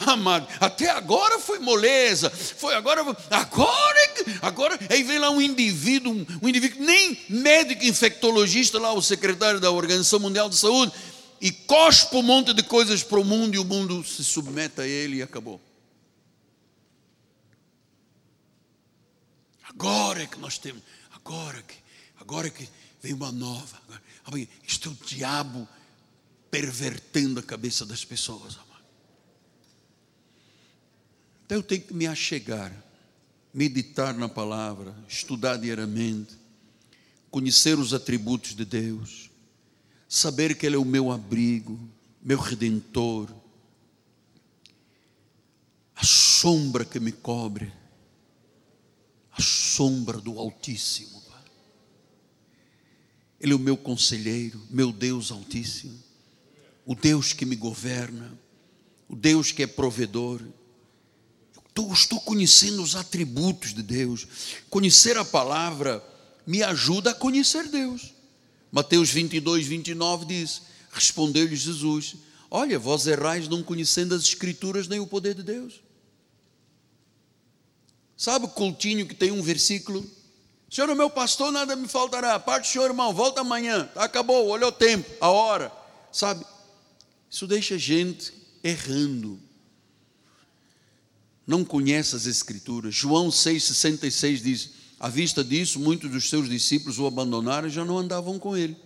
amado, até agora foi moleza, foi agora, agora é que, agora, aí vem lá um indivíduo, um, um indivíduo, nem médico infectologista lá, o secretário da Organização Mundial de Saúde, e cospe um monte de coisas para o mundo, e o mundo se submete a ele e acabou. Agora é que nós temos, agora que Agora que vem uma nova. Agora, isto é o diabo pervertendo a cabeça das pessoas. Amado. Então eu tenho que me achegar, meditar na palavra, estudar diariamente, conhecer os atributos de Deus, saber que Ele é o meu abrigo, meu redentor, a sombra que me cobre, a sombra do Altíssimo. Ele é o meu conselheiro, meu Deus Altíssimo, o Deus que me governa, o Deus que é provedor. Eu estou conhecendo os atributos de Deus. Conhecer a palavra me ajuda a conhecer Deus. Mateus 22, 29 diz: Respondeu-lhe Jesus: Olha, vós errais não conhecendo as Escrituras nem o poder de Deus. Sabe o cultinho que tem um versículo? Senhor, o meu pastor, nada me faltará. Parte, Senhor, irmão, volta amanhã. Acabou, olha o tempo, a hora. Sabe? Isso deixa gente errando. Não conhece as Escrituras. João 6,66 diz: À vista disso, muitos dos seus discípulos o abandonaram e já não andavam com ele.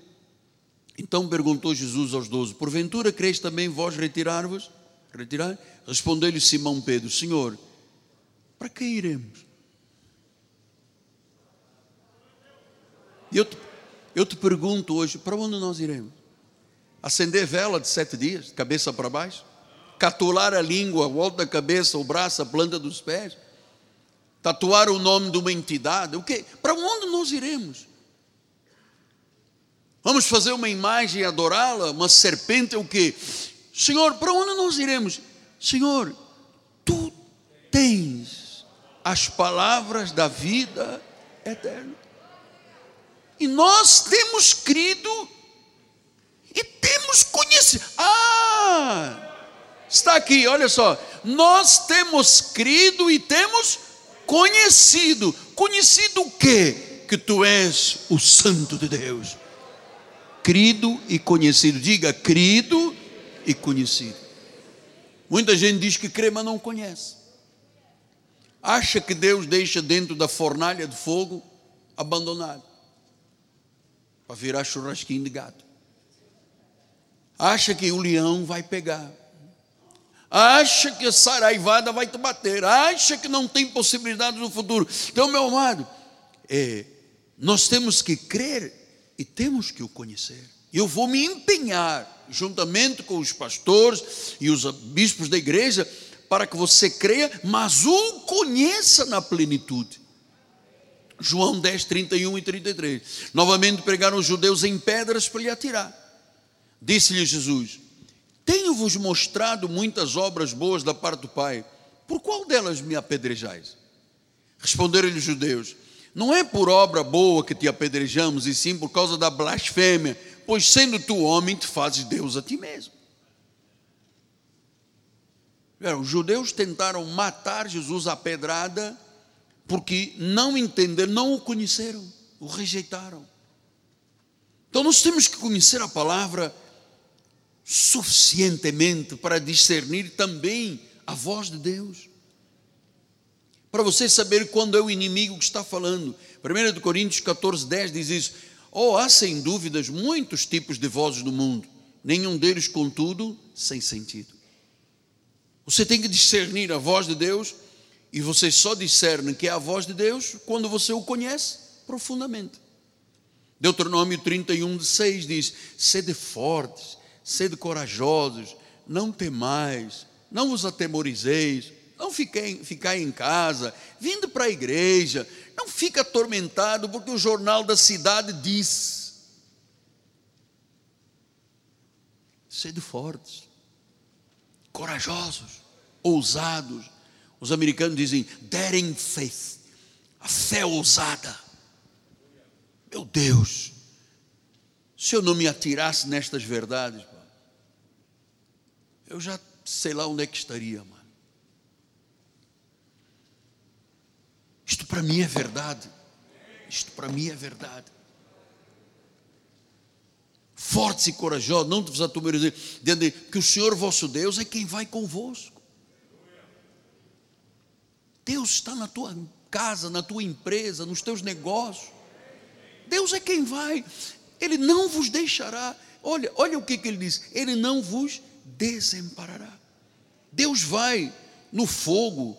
Então perguntou Jesus aos doze: Porventura creis também vós retirar-vos? Retirar? Respondeu-lhe Simão Pedro: Senhor, para que iremos? E eu te, eu te pergunto hoje: para onde nós iremos? Acender vela de sete dias, cabeça para baixo? Catular a língua, volta da cabeça, o braço, a planta dos pés? Tatuar o nome de uma entidade? O quê? Para onde nós iremos? Vamos fazer uma imagem e adorá-la? Uma serpente é o quê? Senhor, para onde nós iremos? Senhor, tu tens as palavras da vida eterna. E nós temos crido e temos conhecido. Ah! Está aqui, olha só. Nós temos crido e temos conhecido. Conhecido o quê? Que tu és o Santo de Deus. Crido e conhecido. Diga, crido e conhecido. Muita gente diz que crê, mas não conhece. Acha que Deus deixa dentro da fornalha de fogo abandonado para virar churrasquinho de gato. Acha que o leão vai pegar. Acha que a saraivada vai te bater. Acha que não tem possibilidade no futuro. Então, meu amado, é, nós temos que crer e temos que o conhecer. Eu vou me empenhar, juntamente com os pastores e os bispos da igreja, para que você creia, mas o conheça na plenitude. João 10, 31 e 33. Novamente pregaram os judeus em pedras para lhe atirar. Disse-lhe Jesus: Tenho-vos mostrado muitas obras boas da parte do Pai, por qual delas me apedrejais? Responderam-lhe os judeus: Não é por obra boa que te apedrejamos, e sim por causa da blasfêmia, pois sendo tu homem, te fazes Deus a ti mesmo. Os judeus tentaram matar Jesus à pedrada porque não entenderam, não o conheceram, o rejeitaram. Então nós temos que conhecer a palavra suficientemente para discernir também a voz de Deus. Para você saber quando é o inimigo que está falando. 1 Coríntios 14, 10 diz isso. Oh, há sem dúvidas muitos tipos de vozes no mundo, nenhum deles, contudo, sem sentido. Você tem que discernir a voz de Deus, e você só discerne que é a voz de Deus quando você o conhece profundamente. Deuteronômio 31, 6 diz: Sede fortes, sede corajosos, não temais, não vos atemorizeis, não fiquei, ficar em casa, vindo para a igreja, não fica atormentado porque o jornal da cidade diz. Sede fortes, corajosos, ousados. Os americanos dizem daring faith, a fé ousada. Meu Deus, se eu não me atirasse nestas verdades, eu já sei lá onde é que estaria, mano. Isto para mim é verdade. Isto para mim é verdade. Fortes e corajosos, não vos dizendo que o Senhor vosso Deus é quem vai convosco. Deus está na tua casa, na tua empresa, nos teus negócios. Deus é quem vai. Ele não vos deixará. Olha, olha o que, que ele diz: Ele não vos desamparará. Deus vai no fogo,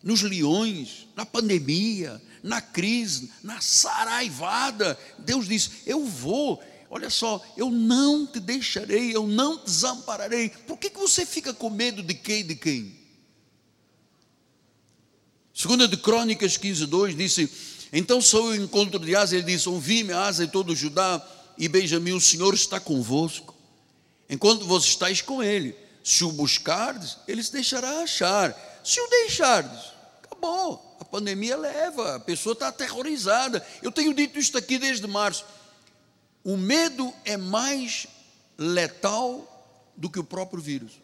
nos leões, na pandemia, na crise, na saraivada. Deus diz: Eu vou. Olha só, eu não te deixarei, eu não te desampararei. Por que, que você fica com medo de quem de quem? Segunda de Crônicas 15, 2 disse: Então sou o encontro de Asa, ele disse: Ouvi-me, Asa e todo Judá e Benjamim, o Senhor está convosco, enquanto vós estáis com ele. Se o buscardes, ele se deixará achar. Se o deixardes, acabou. A pandemia leva, a pessoa está aterrorizada. Eu tenho dito isso aqui desde março. O medo é mais letal do que o próprio vírus.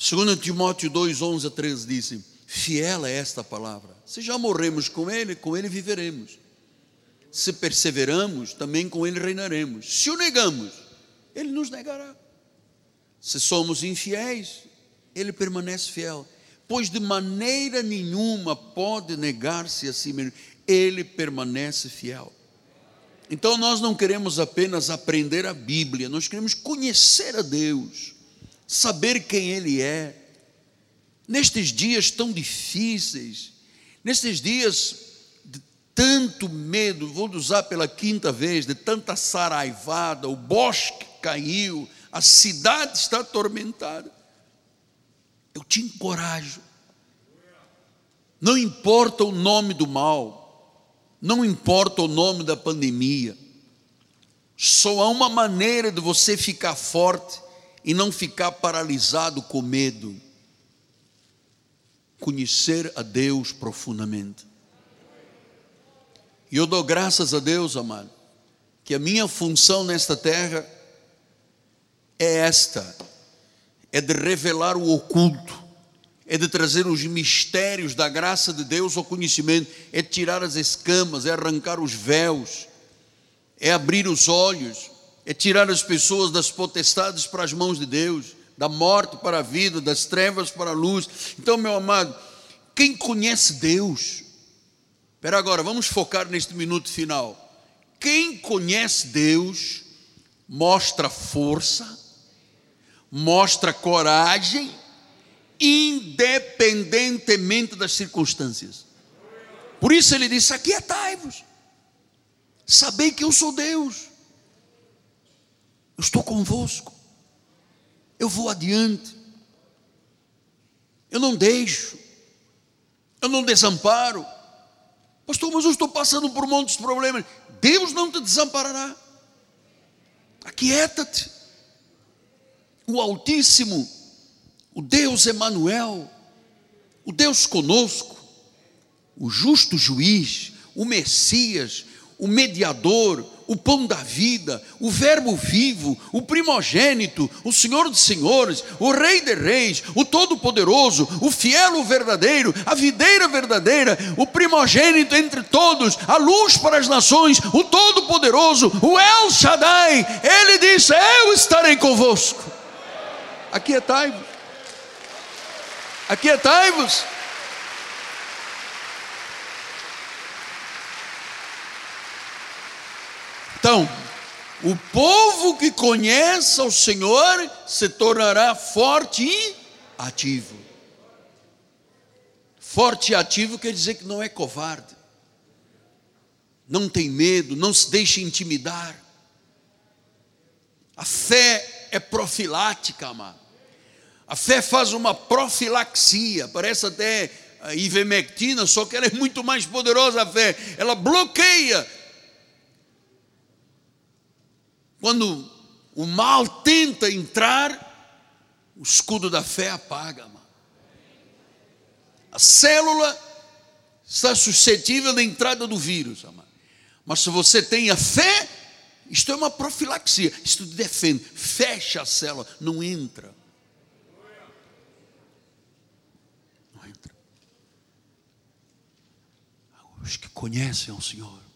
Segundo Timóteo 2, 11 a 13 disse, fiel é esta palavra, se já morremos com ele, com ele viveremos, se perseveramos, também com ele reinaremos, se o negamos, ele nos negará, se somos infiéis, ele permanece fiel, pois de maneira nenhuma pode negar-se a si mesmo, ele permanece fiel. Então nós não queremos apenas aprender a Bíblia, nós queremos conhecer a Deus, saber quem Ele é. Nestes dias tão difíceis, nestes dias de tanto medo, vou usar pela quinta vez, de tanta saraivada, o bosque caiu, a cidade está atormentada. Eu te encorajo. Não importa o nome do mal, não importa o nome da pandemia, só há uma maneira de você ficar forte e não ficar paralisado com medo. Conhecer a Deus profundamente. E eu dou graças a Deus, amado, que a minha função nesta terra é esta: é de revelar o oculto, é de trazer os mistérios da graça de Deus ao conhecimento, é tirar as escamas, é arrancar os véus, é abrir os olhos, é tirar as pessoas das potestades para as mãos de Deus, da morte para a vida, das trevas para a luz. Então, meu amado, quem conhece Deus, espera agora, vamos focar neste minuto final. Quem conhece Deus, mostra força, mostra coragem, independentemente das circunstâncias. Por isso ele disse: Aquietai-vos, sabei que eu sou Deus, eu estou convosco, eu vou adiante, eu não deixo, eu não desamparo. Pastor, mas eu estou passando por um monte de problemas. Deus não te desamparará. Aquieta-te o Altíssimo, o Deus Emanuel, o Deus conosco, o justo juiz, o Messias, o mediador, o pão da vida, o Verbo vivo, o primogênito, o Senhor dos senhores, o Rei de reis, o Todo-Poderoso, o fiel, o verdadeiro, a videira verdadeira, o primogênito entre todos, a luz para as nações, o Todo-Poderoso, o El Shaddai, ele disse: Eu estarei convosco aquietai-vos. Aquietai-vos. Então, o povo que conhece o Senhor se tornará forte e ativo. Forte e ativo quer dizer que não é covarde, não tem medo, não se deixa intimidar. A fé é profilática, amado. A fé faz uma profilaxia, parece até a ivermectina, só que ela é muito mais poderosa a fé. Ela bloqueia quando o mal tenta entrar, o escudo da fé apaga. A célula está suscetível da entrada do vírus, amado. Mas se você tem a fé, isto é uma profilaxia, isto defende, fecha a célula, não entra. Não entra. Os que conhecem o Senhor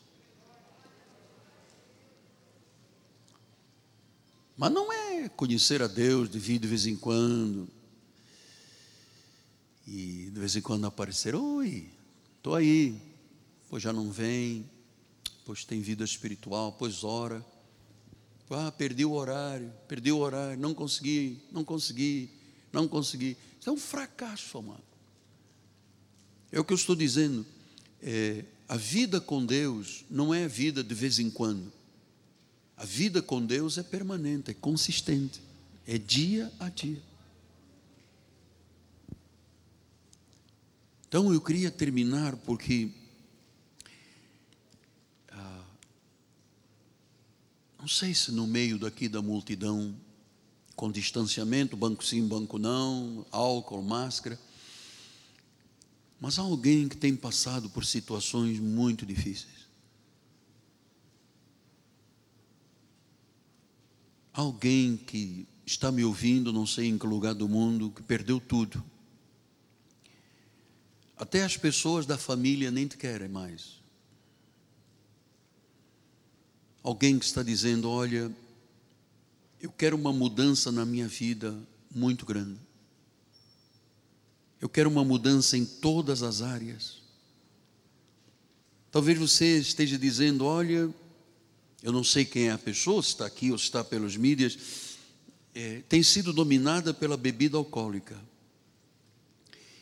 Mas não é conhecer a Deus de vir de vez em quando. E de vez em quando aparecer, oi, estou aí. Pois já não vem, pois tem vida espiritual, pois ora. Ah, perdi o horário, perdi o horário, não consegui, não consegui, não consegui. Isso é um fracasso, amado. É o que eu estou dizendo. É, a vida com Deus não é vida de vez em quando. A vida com Deus é permanente, é consistente, é dia a dia. Então eu queria terminar porque ah, não sei se no meio daqui da multidão, com distanciamento, banco sim, banco não, álcool, máscara, mas há alguém que tem passado por situações muito difíceis. Alguém que está me ouvindo, não sei em que lugar do mundo, que perdeu tudo. Até as pessoas da família nem te querem mais. Alguém que está dizendo: Olha, eu quero uma mudança na minha vida muito grande. Eu quero uma mudança em todas as áreas. Talvez você esteja dizendo: Olha, eu não sei quem é a pessoa, se está aqui ou se está pelos mídias, é, tem sido dominada pela bebida alcoólica.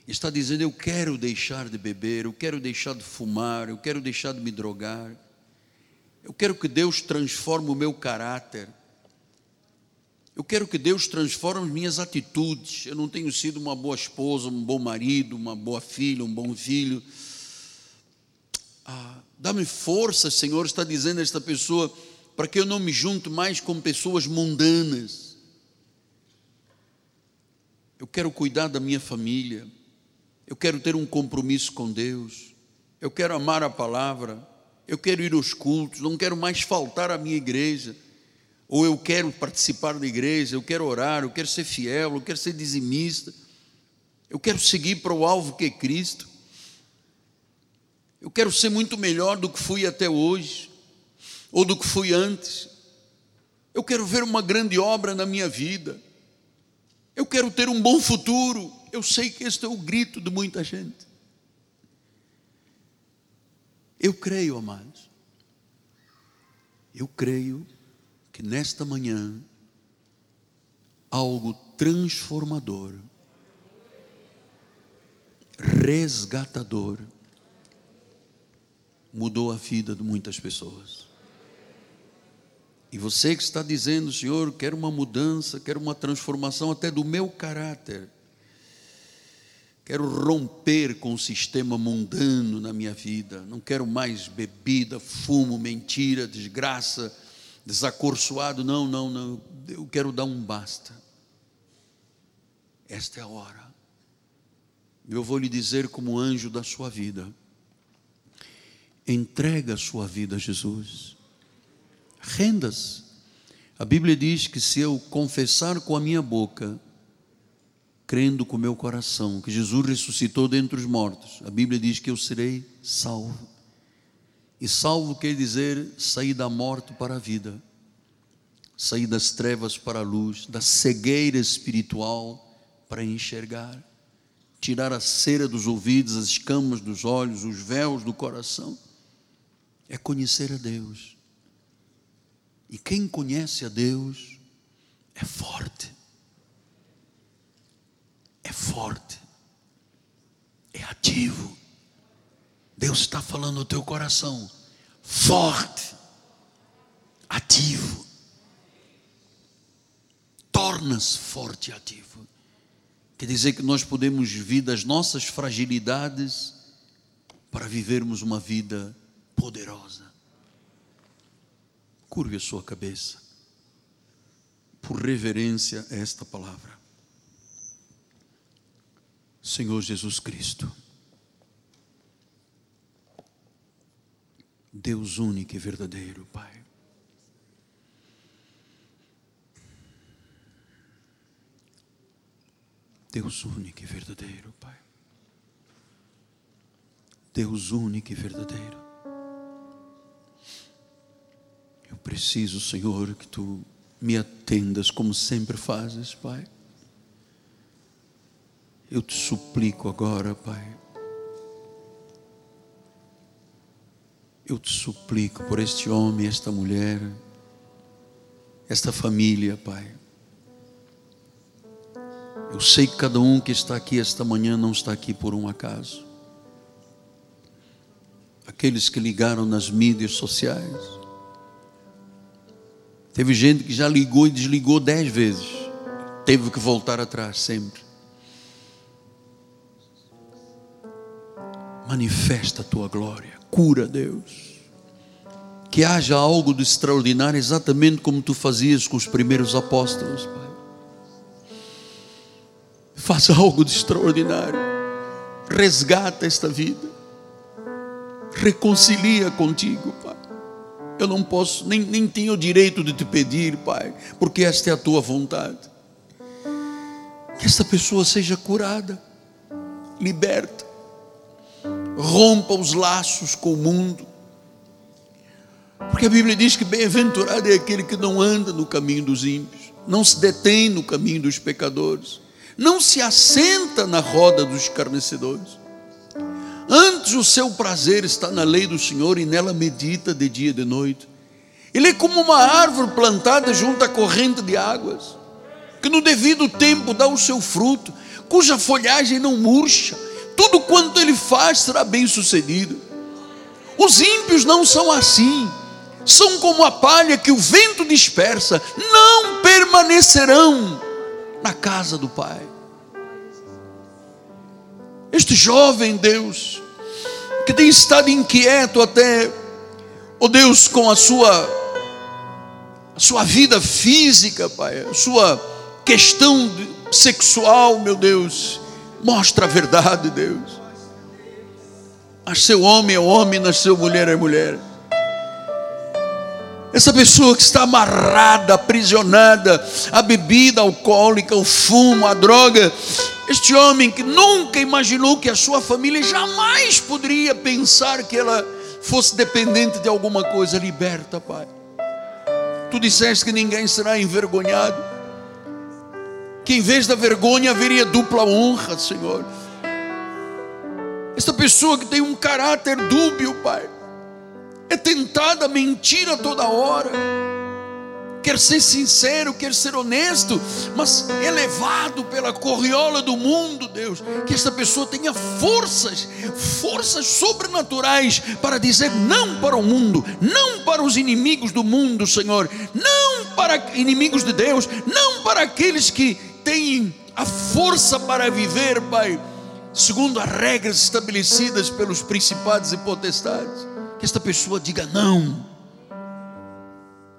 Está dizendo: Eu quero deixar de beber, eu quero deixar de fumar, eu quero deixar de me drogar, eu quero que Deus transforme o meu caráter, eu quero que Deus transforme as minhas atitudes. Eu não tenho sido uma boa esposa, um bom marido, uma boa filha, um bom filho. Ah, Dá-me força, Senhor, está dizendo esta pessoa, para que eu não me junte mais com pessoas mundanas. Eu quero cuidar da minha família. Eu quero ter um compromisso com Deus. Eu quero amar a palavra. Eu quero ir aos cultos. Não quero mais faltar à minha igreja. Ou eu quero participar da igreja. Eu quero orar. Eu quero ser fiel. Eu quero ser dizimista. Eu quero seguir para o alvo que é Cristo. Eu quero ser muito melhor do que fui até hoje, ou do que fui antes. Eu quero ver uma grande obra na minha vida. Eu quero ter um bom futuro. Eu sei que este é o grito de muita gente. Eu creio, amados. Eu creio que nesta manhã algo transformador, resgatador, mudou a vida de muitas pessoas. E você que está dizendo, Senhor, quero uma mudança, quero uma transformação até do meu caráter. Quero romper com o sistema mundano na minha vida. Não quero mais bebida, fumo, mentira, desgraça, desacorçoado. Não, não, não. Eu quero dar um basta. Esta é a hora. Eu vou lhe dizer como anjo da sua vida entrega a sua vida a Jesus. Rendas. A Bíblia diz que se eu confessar com a minha boca, crendo com o meu coração que Jesus ressuscitou dentre os mortos, a Bíblia diz que eu serei salvo. E salvo quer dizer sair da morte para a vida, sair das trevas para a luz, da cegueira espiritual para enxergar, tirar a cera dos ouvidos, as escamas dos olhos, os véus do coração. É conhecer a Deus. E quem conhece a Deus é forte. É forte. É ativo. Deus está falando no teu coração. Forte. Ativo torna-se forte e ativo. Quer dizer que nós podemos vir das nossas fragilidades para vivermos uma vida poderosa. Curve a sua cabeça, por reverência a esta palavra. Senhor Jesus Cristo, Deus único e verdadeiro, Pai. Deus único e verdadeiro, Pai. Deus único e verdadeiro. Eu preciso, Senhor, que tu me atendas como sempre fazes, Pai. Eu te suplico agora, Pai. Eu te suplico por este homem, esta mulher, esta família, Pai. Eu sei que cada um que está aqui esta manhã não está aqui por um acaso. Aqueles que ligaram nas mídias sociais. Teve gente que já ligou e desligou dez vezes. Teve que voltar atrás sempre. Manifesta a tua glória. Cura, Deus. Que haja algo de extraordinário, exatamente como tu fazias com os primeiros apóstolos, Pai. Faça algo de extraordinário. Resgata esta vida. Reconcilia contigo, Pai. Eu não posso, nem, nem tenho o direito de te pedir, Pai, porque esta é a tua vontade. Que esta pessoa seja curada, liberta, rompa os laços com o mundo. Porque a Bíblia diz que bem-aventurado é aquele que não anda no caminho dos ímpios, não se detém no caminho dos pecadores não se assenta na roda dos escarnecedores. Antes o seu prazer está na lei do Senhor e nela medita de dia e de noite. Ele é como uma árvore plantada junto à corrente de águas, que no devido tempo dá o seu fruto, cuja folhagem não murcha. Tudo quanto ele faz será bem sucedido. Os ímpios não são assim, são como a palha que o vento dispersa, não permanecerão na casa do Pai. Este jovem Deus, que tem estado inquieto até, oh Deus, com a sua, a sua vida física, Pai, a sua questão sexual, meu Deus, mostra a verdade, Deus. Nasceu homem é homem, nasceu mulher é mulher. Essa pessoa que está amarrada, aprisionada, a bebida alcoólica, o fumo, a droga, este homem que nunca imaginou que a sua família jamais poderia pensar que ela fosse dependente de alguma coisa, liberta, Pai. Tu disseste que ninguém será envergonhado, que em vez da vergonha haveria dupla honra, Senhor. Esta pessoa que tem um caráter dúbio, Pai, é tentada a mentira toda hora quer ser sincero, quer ser honesto, mas elevado pela corriola do mundo, Deus, que essa pessoa tenha forças, forças sobrenaturais para dizer não para o mundo, não para os inimigos do mundo, Senhor, não para inimigos de Deus, não para aqueles que têm a força para viver, Pai, segundo as regras estabelecidas pelos principados e potestades. Que esta pessoa diga não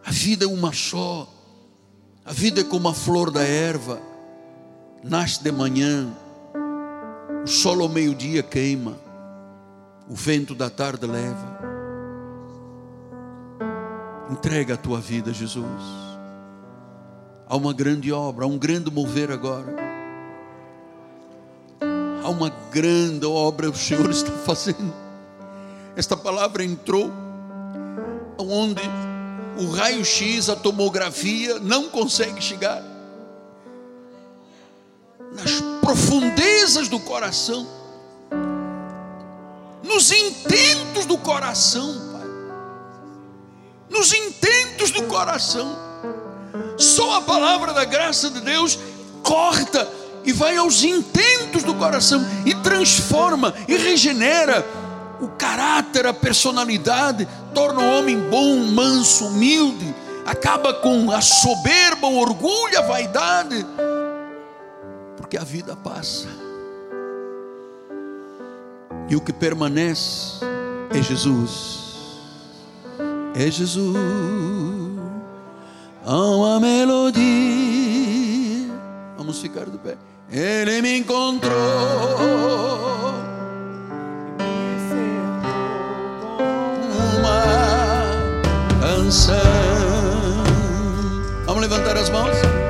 a vida é uma só. A vida é como a flor da erva. Nasce de manhã, o sol ao meio-dia queima, o vento da tarde leva. Entrega a tua vida, Jesus. Há uma grande obra, há um grande mover agora. Há uma grande obra o Senhor está fazendo. Esta palavra entrou onde o raio-x, a tomografia não consegue chegar. Nas profundezas do coração, nos intentos do coração, Pai, nos intentos do coração, só a palavra da graça de Deus corta e vai aos intentos do coração e transforma e regenera o caráter, a personalidade, torna o homem bom, manso, humilde, acaba com a soberba, o orgulho, a vaidade, porque a vida passa. E o que permanece é Jesus. É Jesus. Há uma melodia. Vamos ficar de pé. Ele me encontrou canção. Vamos levantar as mãos?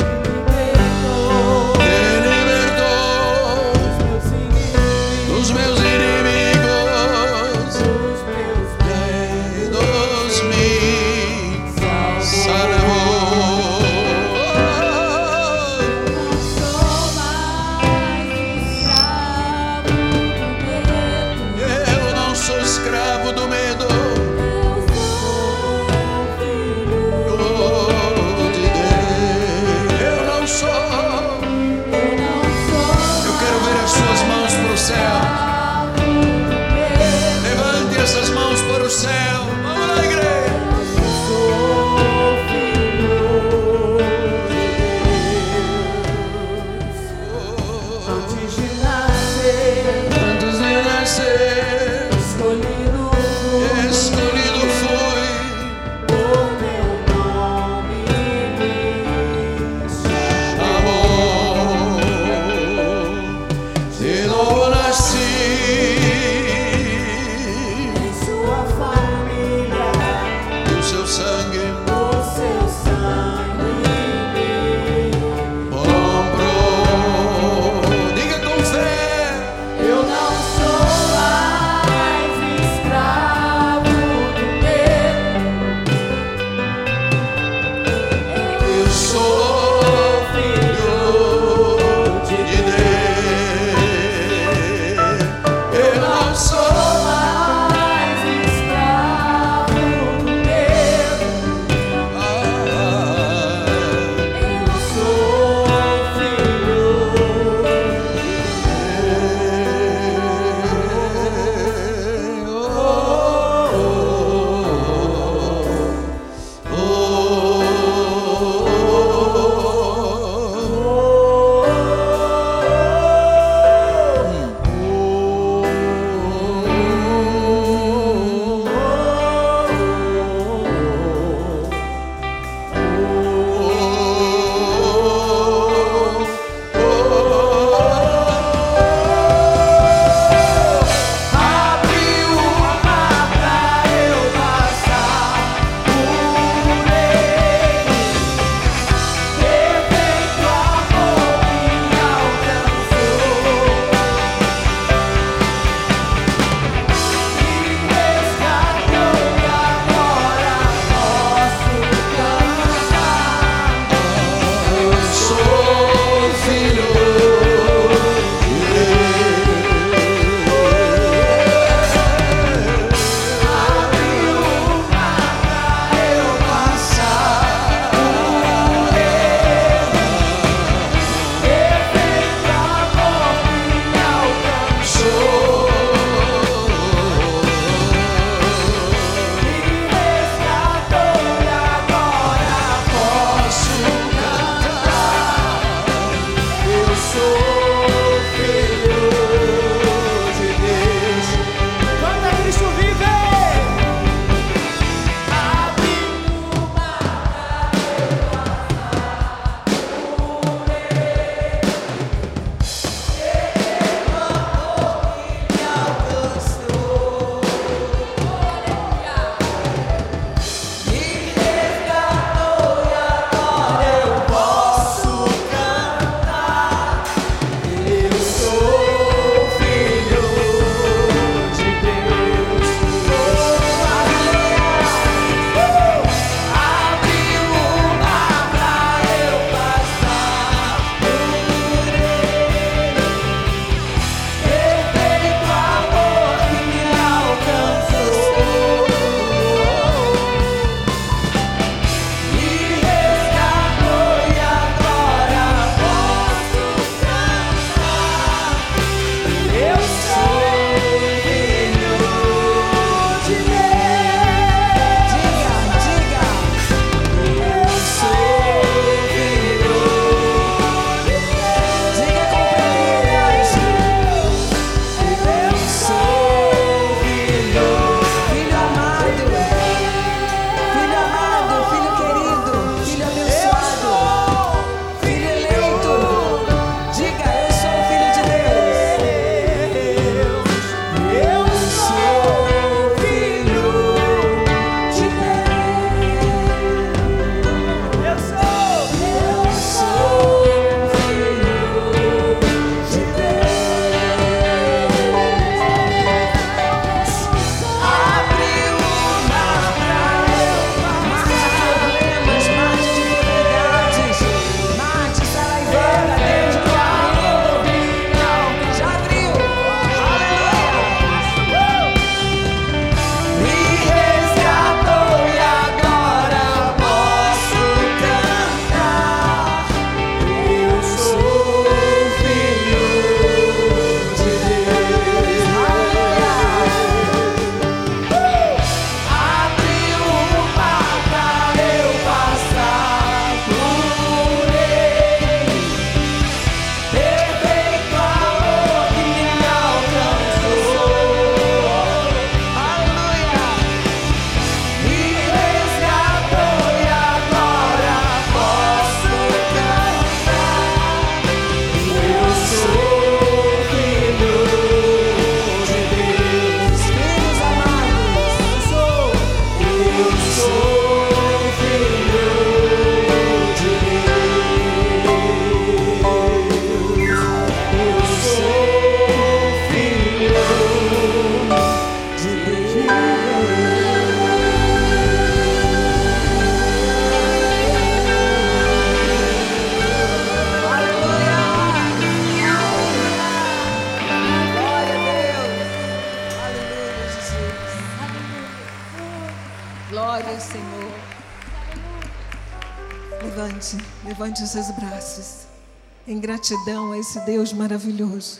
Gratidão a esse Deus maravilhoso.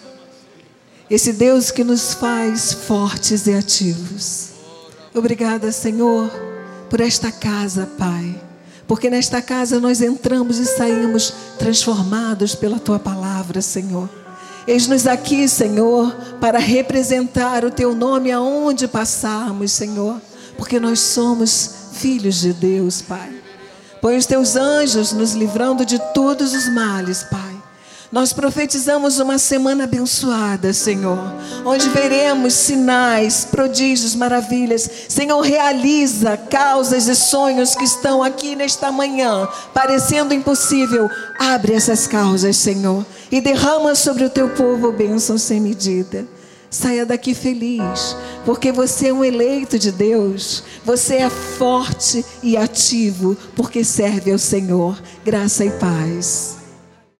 Esse Deus que nos faz fortes e ativos. Obrigada, Senhor, por esta casa, Pai. Porque nesta casa nós entramos e saímos transformados pela tua palavra, Senhor. Eis-nos aqui, Senhor, para representar o teu nome aonde passarmos, Senhor, porque nós somos filhos de Deus, Pai. Põe os teus anjos nos livrando de todos os males, Pai. Nós profetizamos uma semana abençoada, Senhor, onde veremos sinais, prodígios, maravilhas. Senhor, realiza causas e sonhos que estão aqui nesta manhã, parecendo impossível. Abre essas causas, Senhor, e derrama sobre o teu povo bênção sem medida. Saia daqui feliz, porque você é um eleito de Deus. Você é forte e ativo, porque serve ao Senhor. Graça e paz.